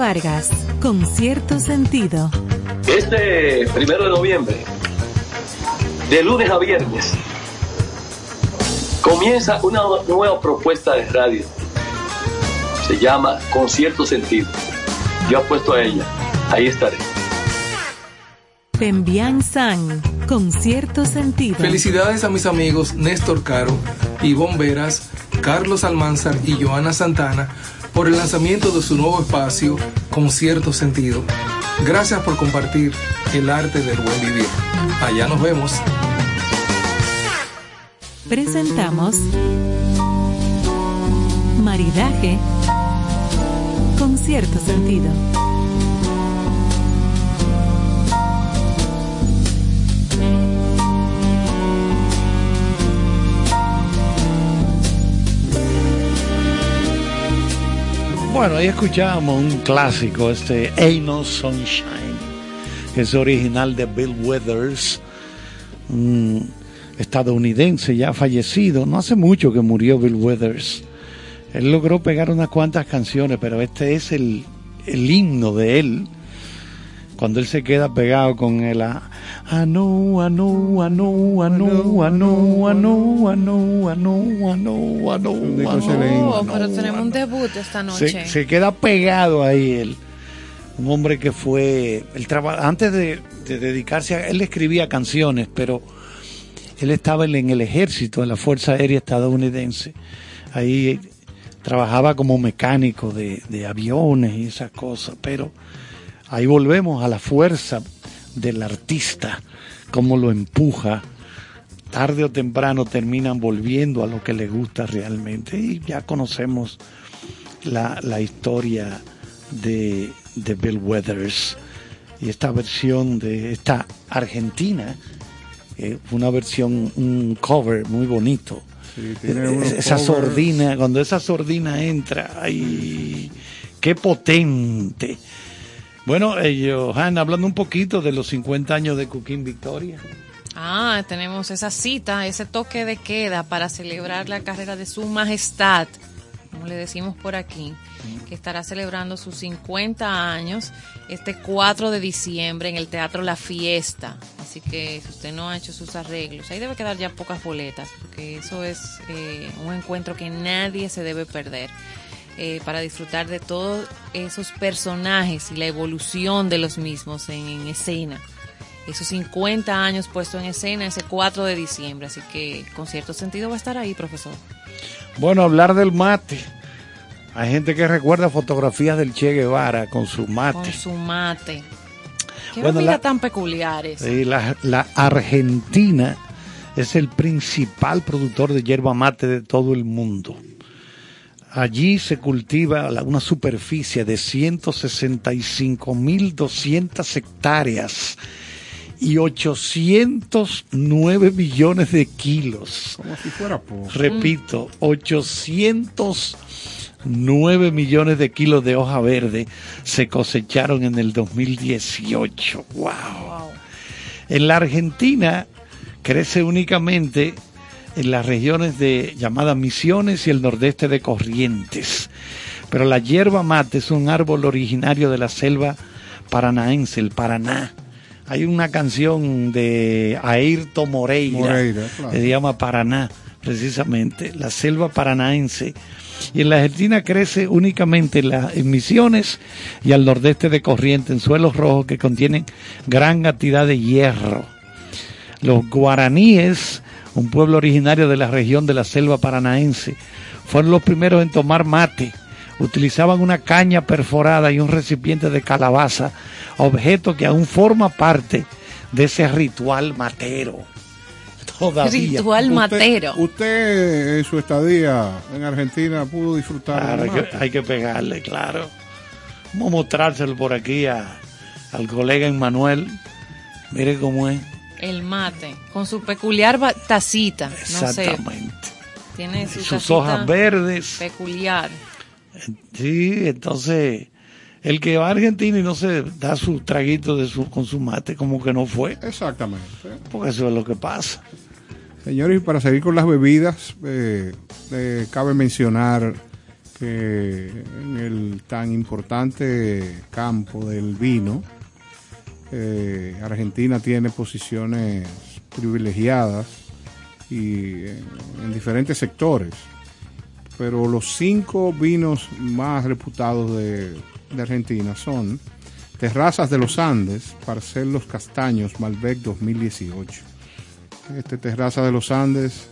Vargas, con cierto sentido. Este primero de noviembre, de lunes a viernes, comienza una nueva propuesta de radio. Se llama Con cierto sentido. Yo apuesto a ella. Ahí estaré. Pembian San, con cierto sentido. Felicidades a mis amigos Néstor Caro, Ivonne Veras, Carlos Almanzar y Joana Santana por el lanzamiento de su nuevo espacio con cierto sentido. Gracias por compartir el arte del buen vivir. Allá nos vemos. Presentamos Maridaje con cierto sentido. Bueno, ahí escuchábamos un clásico, este Ain't No Sunshine, que es original de Bill Withers, un estadounidense ya fallecido. No hace mucho que murió Bill Withers. Él logró pegar unas cuantas canciones, pero este es el, el himno de él. Cuando él se queda pegado con el ah, I know, I know, I know, I know, I know, I know, I know, I know, I know, I know, I know. Oh, pero tenemos un debut esta noche. Se, queda pegado ahí él. Un hombre que fue, el antes de, de dedicarse a, él escribía canciones, pero él estaba en, en el ejército, en la Fuerza Aérea Estadounidense. Ahí trabajaba como mecánico de, de aviones y esas cosas, pero ahí volvemos a la fuerza del artista, cómo lo empuja. Tarde o temprano terminan volviendo a lo que les gusta realmente y ya conocemos la, la historia de, de Bill Weathers y esta versión de esta Argentina, eh, una versión, un cover muy bonito. Eh, unos esa covers. sordina, cuando esa sordina entra, ¡ay! ¡Qué potente! Bueno, eh, Johan, hablando un poquito de los 50 años de Cooking Victoria. Ah, tenemos esa cita, ese toque de queda para celebrar la carrera de su majestad, como le decimos por aquí, que estará celebrando sus 50 años este 4 de diciembre en el Teatro La Fiesta. Así que si usted no ha hecho sus arreglos, ahí debe quedar ya pocas boletas, porque eso es eh, un encuentro que nadie se debe perder. Eh, para disfrutar de todos esos personajes y la evolución de los mismos en- en escena esos 50 años puesto en escena ese 4 de diciembre. Así que con cierto sentido va a estar ahí, profesor. Bueno, hablar del mate. Hay gente que recuerda fotografías del Che Guevara con su mate. Con su mate. Qué Bueno, la- tan peculiares. La, la Argentina es el principal productor de yerba mate de todo el mundo. Allí se cultiva una superficie de 165.200 hectáreas y 809 millones de kilos. Como si fuera poco. Repito, 809 millones de kilos de hoja verde se cosecharon en el 2018. ¡Wow! En la Argentina crece únicamente en las regiones de llamadas Misiones y el nordeste de Corrientes. Pero la hierba mate es un árbol originario de la selva paranaense, el Paraná. Hay una canción de Ayrton Moreira, Moreira, claro. que se llama Paraná, precisamente, la selva paranaense. Y en la Argentina crece únicamente en, las Misiones y al nordeste de Corrientes, en suelos rojos que contienen gran cantidad de hierro. Los guaraníes, un pueblo originario de la región de la selva paranaense, fueron los primeros en tomar mate. Utilizaban una caña perforada y un recipiente de calabaza, objeto que aún forma parte de ese ritual matero. Todavía. Ritual matero. Usted en su estadía en Argentina pudo disfrutar Claro, hay, que, hay que pegarle, claro. Vamos a mostrárselo por aquí a- al colega Emmanuel. Mire cómo es. El mate, con su peculiar tacita. No sé. Exactamente. Tiene su Sus hojas verdes. Peculiar. Sí, entonces el que va a Argentina y no se da su traguito de su, con su mate, como que no fue. Exactamente. Porque eso es lo que pasa. Señores, y para seguir con las bebidas, eh, eh, cabe mencionar que en el tan importante campo del vino, eh, Argentina tiene posiciones privilegiadas y en, en diferentes sectores. Pero los cinco vinos más reputados de, de Argentina son Terrazas de los Andes, Parcelos Castaños, Malbec 2018. Este Terraza de los Andes,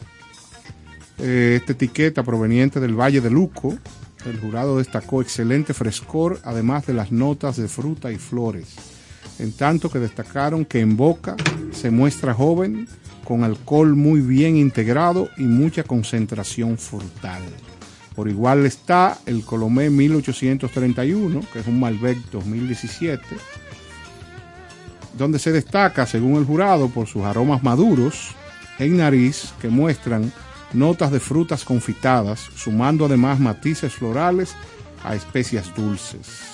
eh, esta etiqueta proveniente del Valle de Luco, el jurado destacó excelente frescor, además de las notas de fruta y flores, en tanto que destacaron que en boca se muestra joven, con alcohol muy bien integrado y mucha concentración frutal. Por igual está el Colomé 1831, que es un Malbec 2017, donde se destaca, según el jurado, por sus aromas maduros en nariz que muestran notas de frutas confitadas, sumando además matices florales a especias dulces.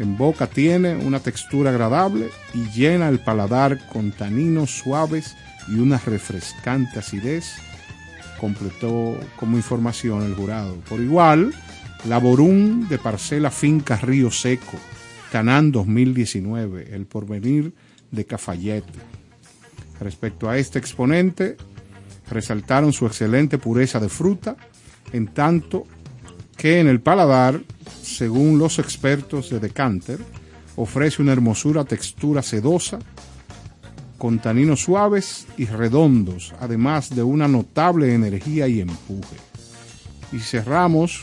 En boca tiene una textura agradable y llena el paladar con taninos suaves y una refrescante acidez completó como información el jurado. Por igual, Laborum de Parcela Finca Río Seco, Canán 2019, El Porvenir de Cafayete. Respecto a este exponente, resaltaron su excelente pureza de fruta, en tanto que en el paladar, según los expertos de Decanter, ofrece una hermosura textura sedosa, con taninos suaves y redondos, además de una notable energía y empuje. Y cerramos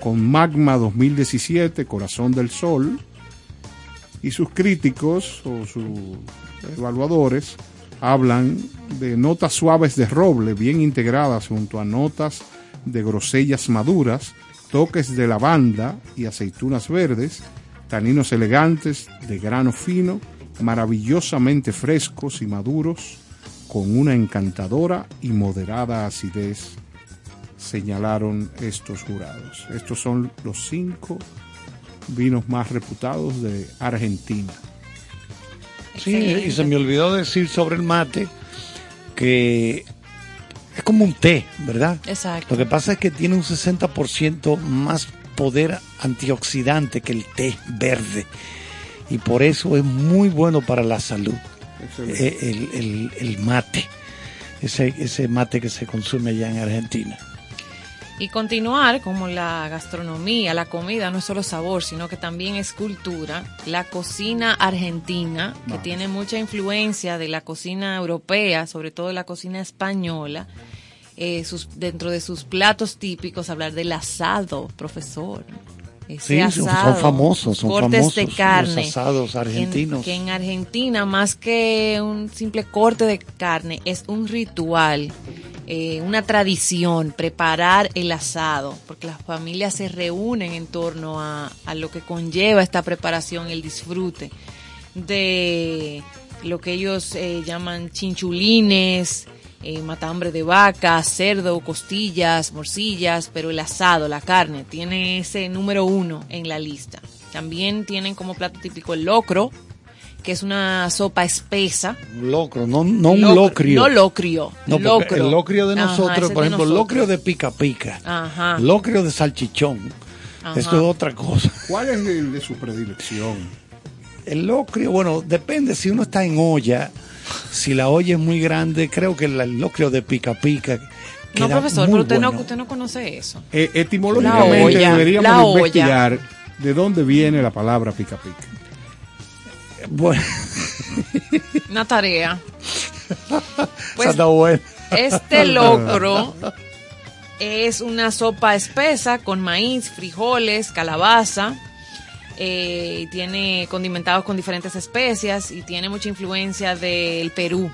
con Magma 2017, Corazón del Sol, y sus críticos o sus evaluadores hablan de notas suaves de roble bien integradas junto a notas de grosellas maduras, toques de lavanda y aceitunas verdes, taninos elegantes de grano fino, maravillosamente frescos y maduros, con una encantadora y moderada acidez, señalaron estos jurados. Estos son los cinco vinos más reputados de Argentina. Sí, y se me olvidó decir sobre el mate que es como un té, ¿verdad? Exacto. Lo que pasa es que tiene un 60% más poder antioxidante que el té verde. Y por eso es muy bueno para la salud. Eh, El, el- el mate. Ese, ese mate que se consume allá en Argentina. Y continuar como la gastronomía, la comida no es solo sabor, sino que también es cultura. La cocina argentina, que Vamos. tiene mucha influencia de la cocina europea, sobre todo de la cocina española, eh, sus, dentro de sus platos típicos, hablar del asado, profesor. Ese Sí, son- famosos, son cortes famosos de los carne. asados en- argentinos. que en Argentina, más que un simple corte de carne, es un ritual, eh, una tradición, preparar el asado, porque las familias se reúnen en torno a, a lo que conlleva esta preparación, el disfrute de lo que ellos eh, llaman chinchulines, eh, matambre de vaca, cerdo, costillas, morcillas, pero el asado, la carne, tiene ese número uno en la lista. También tienen como plato típico el locro, que es una sopa espesa. Un locro, no, no un locrio. No locrio. No, locro. el locrio de nosotros, por de ejemplo, el nosotros. locrio de pica pica, Ajá. locrio de salchichón, Ajá. esto es otra cosa. ¿Cuál es el de su predilección? El locrio, bueno, depende si uno está en olla, si la olla es muy grande, creo que el, locrio de pica pica. No, queda profesor, muy pero usted, no, bueno. usted no conoce eso. Eh, etimológicamente La olla, deberíamos la olla. investigar de dónde viene la palabra pica pica. Bueno, Una tarea. Pues. Este locro es una sopa espesa con maíz, frijoles, calabaza. Eh, tiene condimentados con diferentes especias y tiene mucha influencia del Perú.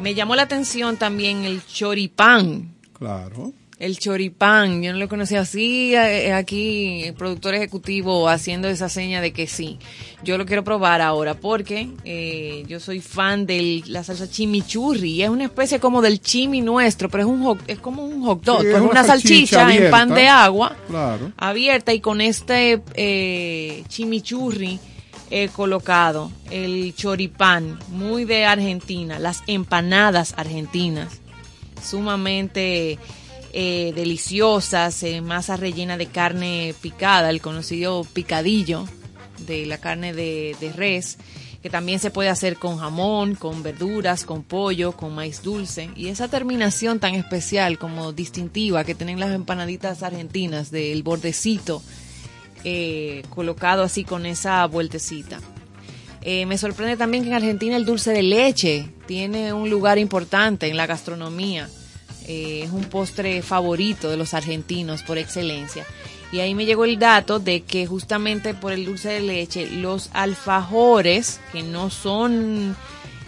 Me llamó la atención también el choripán. Claro. El choripán, yo no lo conocía así. eh, Aquí, el productor ejecutivo haciendo esa seña de que sí. Yo lo quiero probar ahora porque eh, yo soy fan de la salsa chimichurri. Es una especie como del chimi nuestro, pero es un hot- es como un hot dog. Sí, pues una, una salchicha en pan de agua Claro. abierta y con este eh, chimichurri eh, colocado, el choripán, muy de Argentina, las empanadas argentinas, sumamente eh, deliciosas, eh, masa rellena de carne picada, el conocido picadillo de la carne de, res, que también se puede hacer con jamón, con verduras, con pollo, con maíz dulce. Y esa terminación tan especial como distintiva que tienen las empanaditas argentinas del bordecito eh, colocado así con esa vueltecita. Eh, me sorprende también que en Argentina el dulce de leche tiene un lugar importante en la gastronomía. Eh, es un postre favorito de los argentinos por excelencia. Y ahí me llegó el dato de que justamente por el dulce de leche, los alfajores, que no son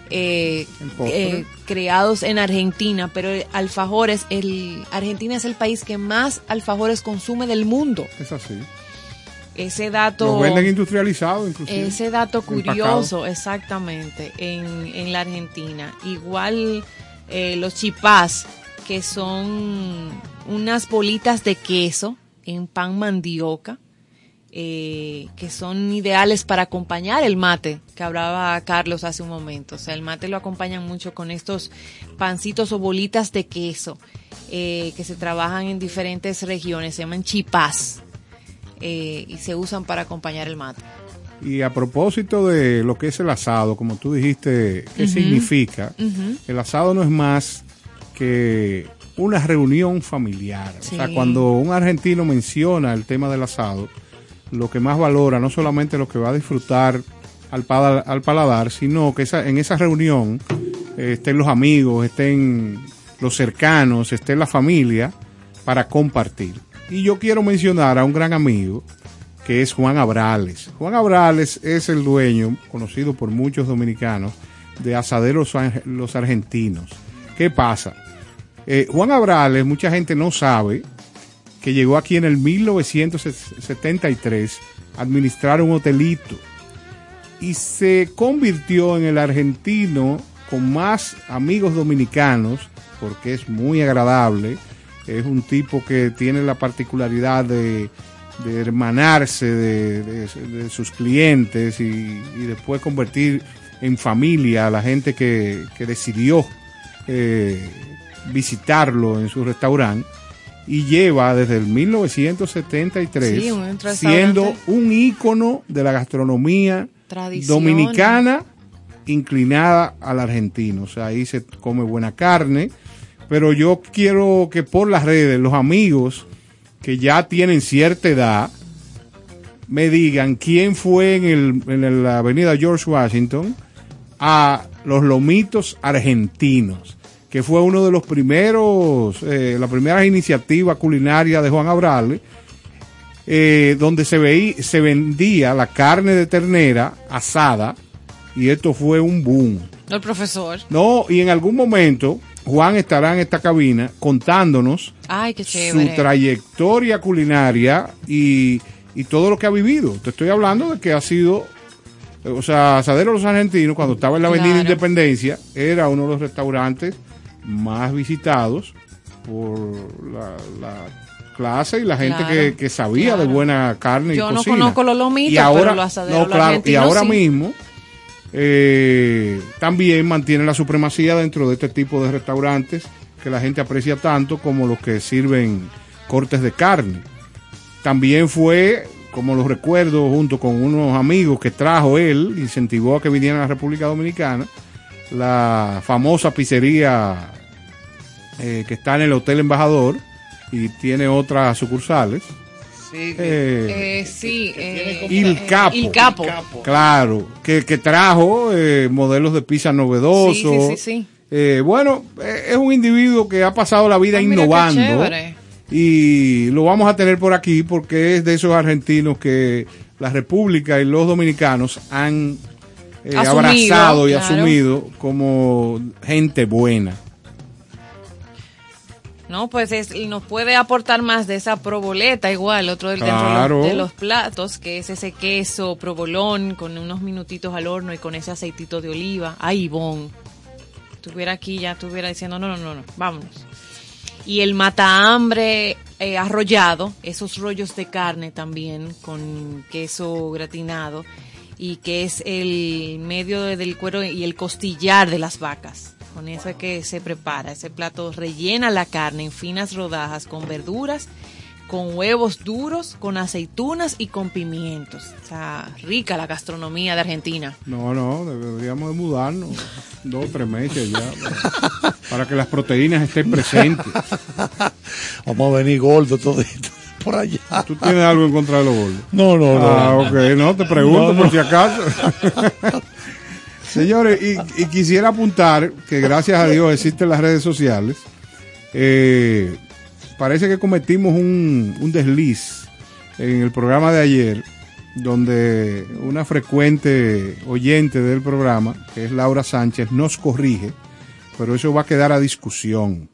eh, eh, creados en Argentina, pero alfajores, el, Argentina es el país que más alfajores consume del mundo. Es así. Ese dato... Los venden industrializados, inclusive. Ese dato Empacado. curioso, exactamente, en, en la Argentina. Igual eh, los chipás, que son unas bolitas de queso en pan mandioca eh, que son ideales para acompañar el mate, que hablaba Carlos hace un momento. O sea, el mate lo acompañan mucho con estos pancitos o bolitas de queso eh, que se trabajan en diferentes regiones, se llaman chipás eh, y se usan para acompañar el mate. Y a propósito de lo que es el asado, como tú dijiste, ¿qué significa? El asado no es más que una reunión familiar. O sea, cuando un argentino menciona el tema del asado, lo que más valora no solamente lo que va a disfrutar al, paladar, sino que esa, en esa reunión eh, estén los amigos, estén los cercanos, esté la familia para compartir. Y yo quiero mencionar a un gran amigo que es Juan Abrales. Juan Abrales es el dueño, conocido por muchos dominicanos, de Asaderos Los Argentinos. ¿Qué pasa? Eh, Juan Abrales, mucha gente no sabe que llegó aquí en el 1973 a administrar un hotelito y se convirtió en el argentino con más amigos dominicanos porque es muy agradable. Es un tipo que tiene la particularidad de, hermanarse de, sus clientes y, después convertir en familia a la gente que, que decidió eh, visitarlo en su restaurante y lleva desde el 1973 Sí, un restaurante. siendo un ícono de la gastronomía dominicana inclinada al argentino. O sea, ahí se come buena carne. Pero yo quiero que por las redes los amigos que ya tienen cierta edad me digan quién fue en, el, en la avenida George Washington a los lomitos argentinos, que fue uno de los primeros, eh, las primeras iniciativas culinarias de Juan Abrales, eh, donde se, veía, se vendía la carne de ternera asada, y esto fue un boom. El profesor. No, y en algún momento Juan estará en esta cabina contándonos Ay, qué su trayectoria culinaria y, y todo lo que ha vivido. Te estoy hablando de que ha sido, o sea, Asadero Los Argentinos, cuando estaba en la Avenida Claro. Independencia, era uno de los restaurantes más visitados por la, la clase y la gente Claro, que, que sabía de buena carne Yo y no cocina. conozco los lomitos, y ahora, pero asaderos no, claro, y ahora sí. mismo eh, también mantiene la supremacía dentro de este tipo de restaurantes que la gente aprecia tanto como los que sirven cortes de carne. También fue, como lo recuerdo, junto con unos amigos que trajo él, incentivó a que vinieran a la República Dominicana, la famosa pizzería eh, que está en el Hotel Embajador y tiene otras sucursales. Eh, Eh, sí. eh, Il Capo. Il Capo. Claro, que, que trajo eh, modelos de pizza novedosos. Sí, sí, sí, sí. Eh, bueno, eh, es un individuo que ha pasado la vida Ah, innovando. Y lo vamos a tener por aquí porque es de esos argentinos que la República y los dominicanos han eh, Asumido, abrazado y claro. asumido como gente buena. No, pues es, nos puede aportar más de esa proboleta igual, otro del, dentro de los- platos, que es ese queso provolón con unos minutitos al horno y con ese aceitito de oliva. Ay, bon. Estuviera aquí ya estuviera diciendo, no, no, no, no, vámonos. Y el matahambre eh, arrollado, esos rollos de carne también con queso gratinado y que es el medio de- del cuero y el costillar de las vacas. Con eso es que se prepara. Ese plato rellena la carne en finas rodajas con verduras, con huevos duros, con aceitunas y con pimientos. O sea, rica la gastronomía de Argentina. No, no, deberíamos de mudarnos dos o tres meses ya para, para que las proteínas estén presentes. Vamos a venir gordos todo por allá. ¿Tú tienes algo en contra de los gordos? No, no, no. Ah, ok, no, te pregunto No, por si acaso. Señores, y, y quisiera apuntar que gracias a Dios existen las redes sociales. Eh, parece que cometimos un, un desliz en el programa de ayer, donde una frecuente oyente del programa, que es Laura Sánchez, nos corrige, pero eso va a quedar a discusión.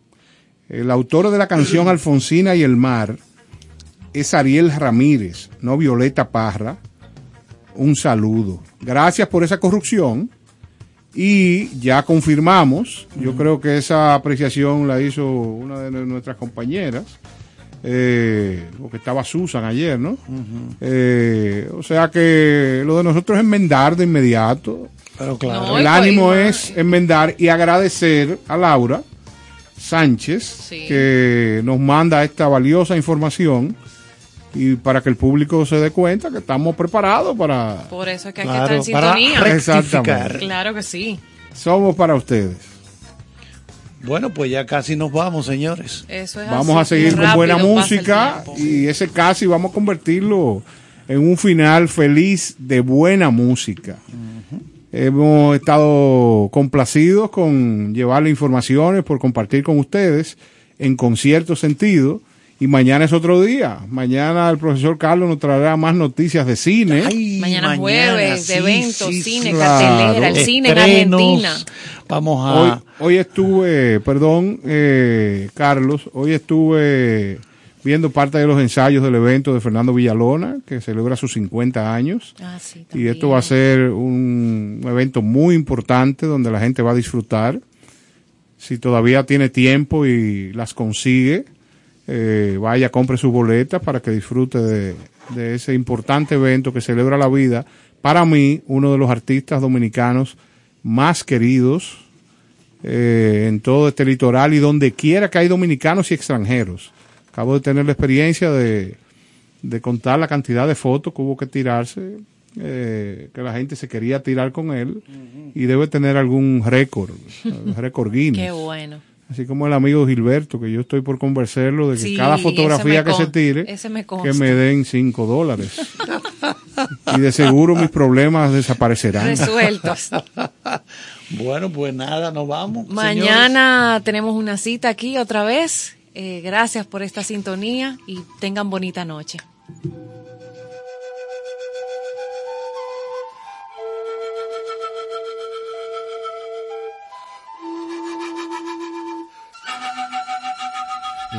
El autor de la canción Alfonsina y el mar es Ariel Ramírez, no Violeta Parra. Un saludo. Gracias por esa corrupción. Y ya confirmamos, yo creo que esa apreciación la hizo una de nuestras compañeras, eh, porque estaba Susan ayer, ¿no? Eh, o sea que lo de nosotros es enmendar de inmediato. Pero claro. No, El ánimo es enmendar y agradecer a Laura Sánchez Sí. que nos manda esta valiosa información y para que el público se dé cuenta que estamos preparados para... Por eso es que hay Claro, que estar en sintonía. Exactamente. Claro que sí. Somos para ustedes. Bueno, pues ya casi nos vamos, señores. Eso es Vamos así, a seguir con buena música y ese casi vamos a convertirlo en un final feliz de buena música. Hemos estado complacidos con llevarle informaciones, por compartir con ustedes en concierto sentido. Y mañana es otro día. Mañana el profesor Carlos nos traerá más noticias de cine. Ay, Mañana jueves, de eventos, cine, claro. cartelera, el cine en. Argentina. Vamos Hoy, a... hoy estuve, perdón, eh, Carlos, hoy estuve viendo parte de los ensayos del evento de Fernando Villalona, que celebra sus 50 años. Ah, sí, Y esto va a ser un evento muy importante donde la gente va a disfrutar. Si todavía tiene tiempo y las consigue, eh, vaya, compre sus boletas para que disfrute de, de ese importante evento que celebra la vida. Para mí, uno de los artistas dominicanos más queridos eh, en todo este litoral y donde quiera que hay dominicanos y extranjeros. Acabo de tener la experiencia de, de contar la cantidad de fotos que hubo que tirarse, eh, que la gente se quería tirar con él y debe tener algún récord, récord Guinness. Qué bueno. Así como el amigo Gilberto, que yo estoy por convencerlo de que Sí, cada fotografía que se tire, me que me den cinco dólares. y de seguro mis problemas desaparecerán. Resueltos. Bueno, pues nada, nos vamos. Mañana tenemos una cita aquí otra vez. Eh, gracias por esta sintonía y tengan bonita noche.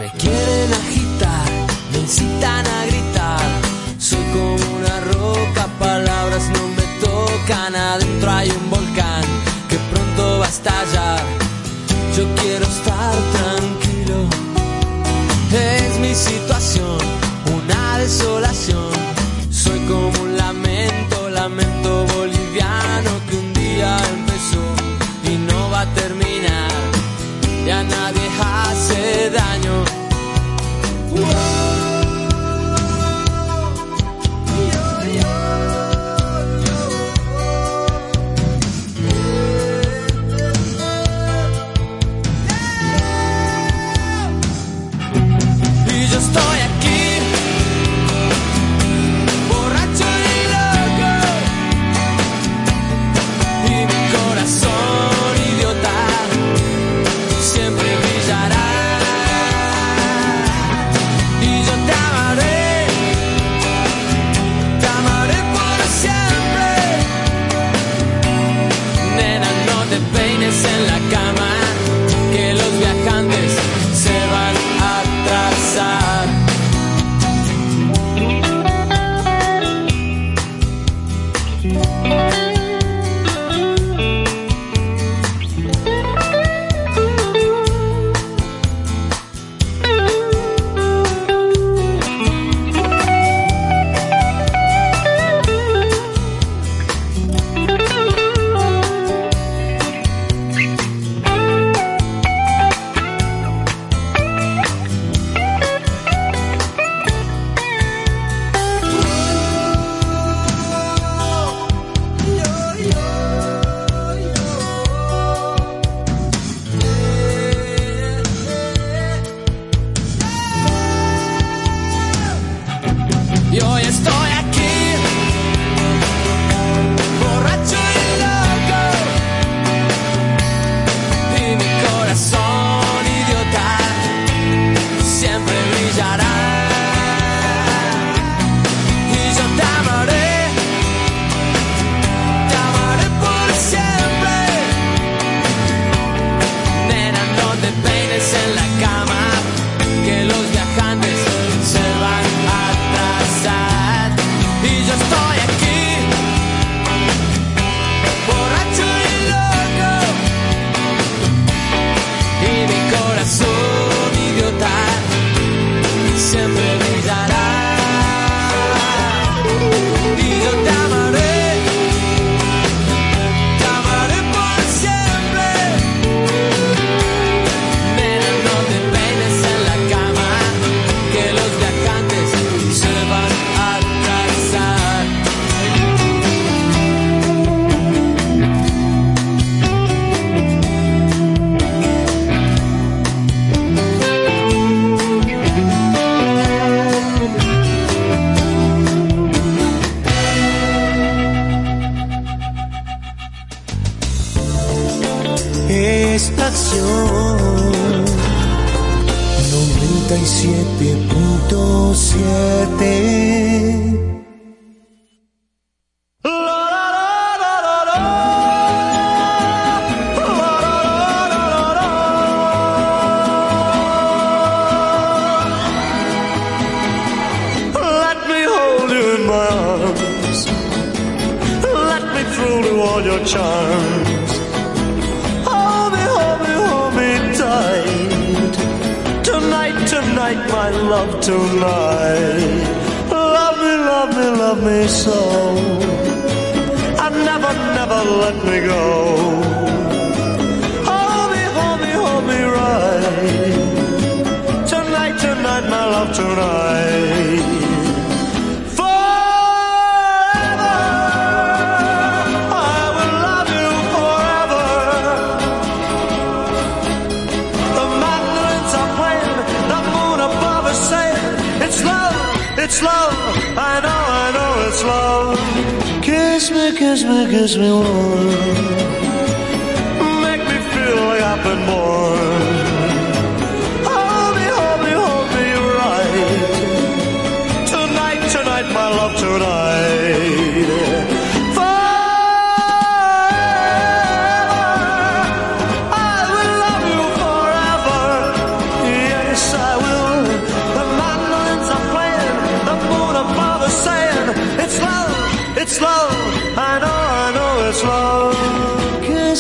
Me quieren agitar, me incitan a gritar. Soy como una roca, palabras no me tocan. Adentro hay un volcán que pronto va a estallar. Yo quiero estar tranquilo. Es mi situación, una desolación. Soy como un lamento, lamento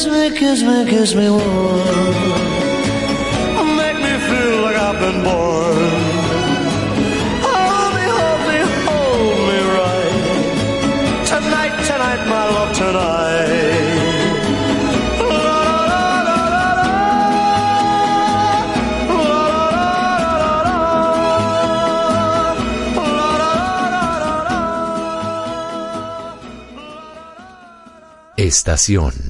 Kiss me, kiss me, kiss me warm. Make me feel like I've been born. Hold me, hold me, hold me right. Tonight, tonight, my love, tonight. Estación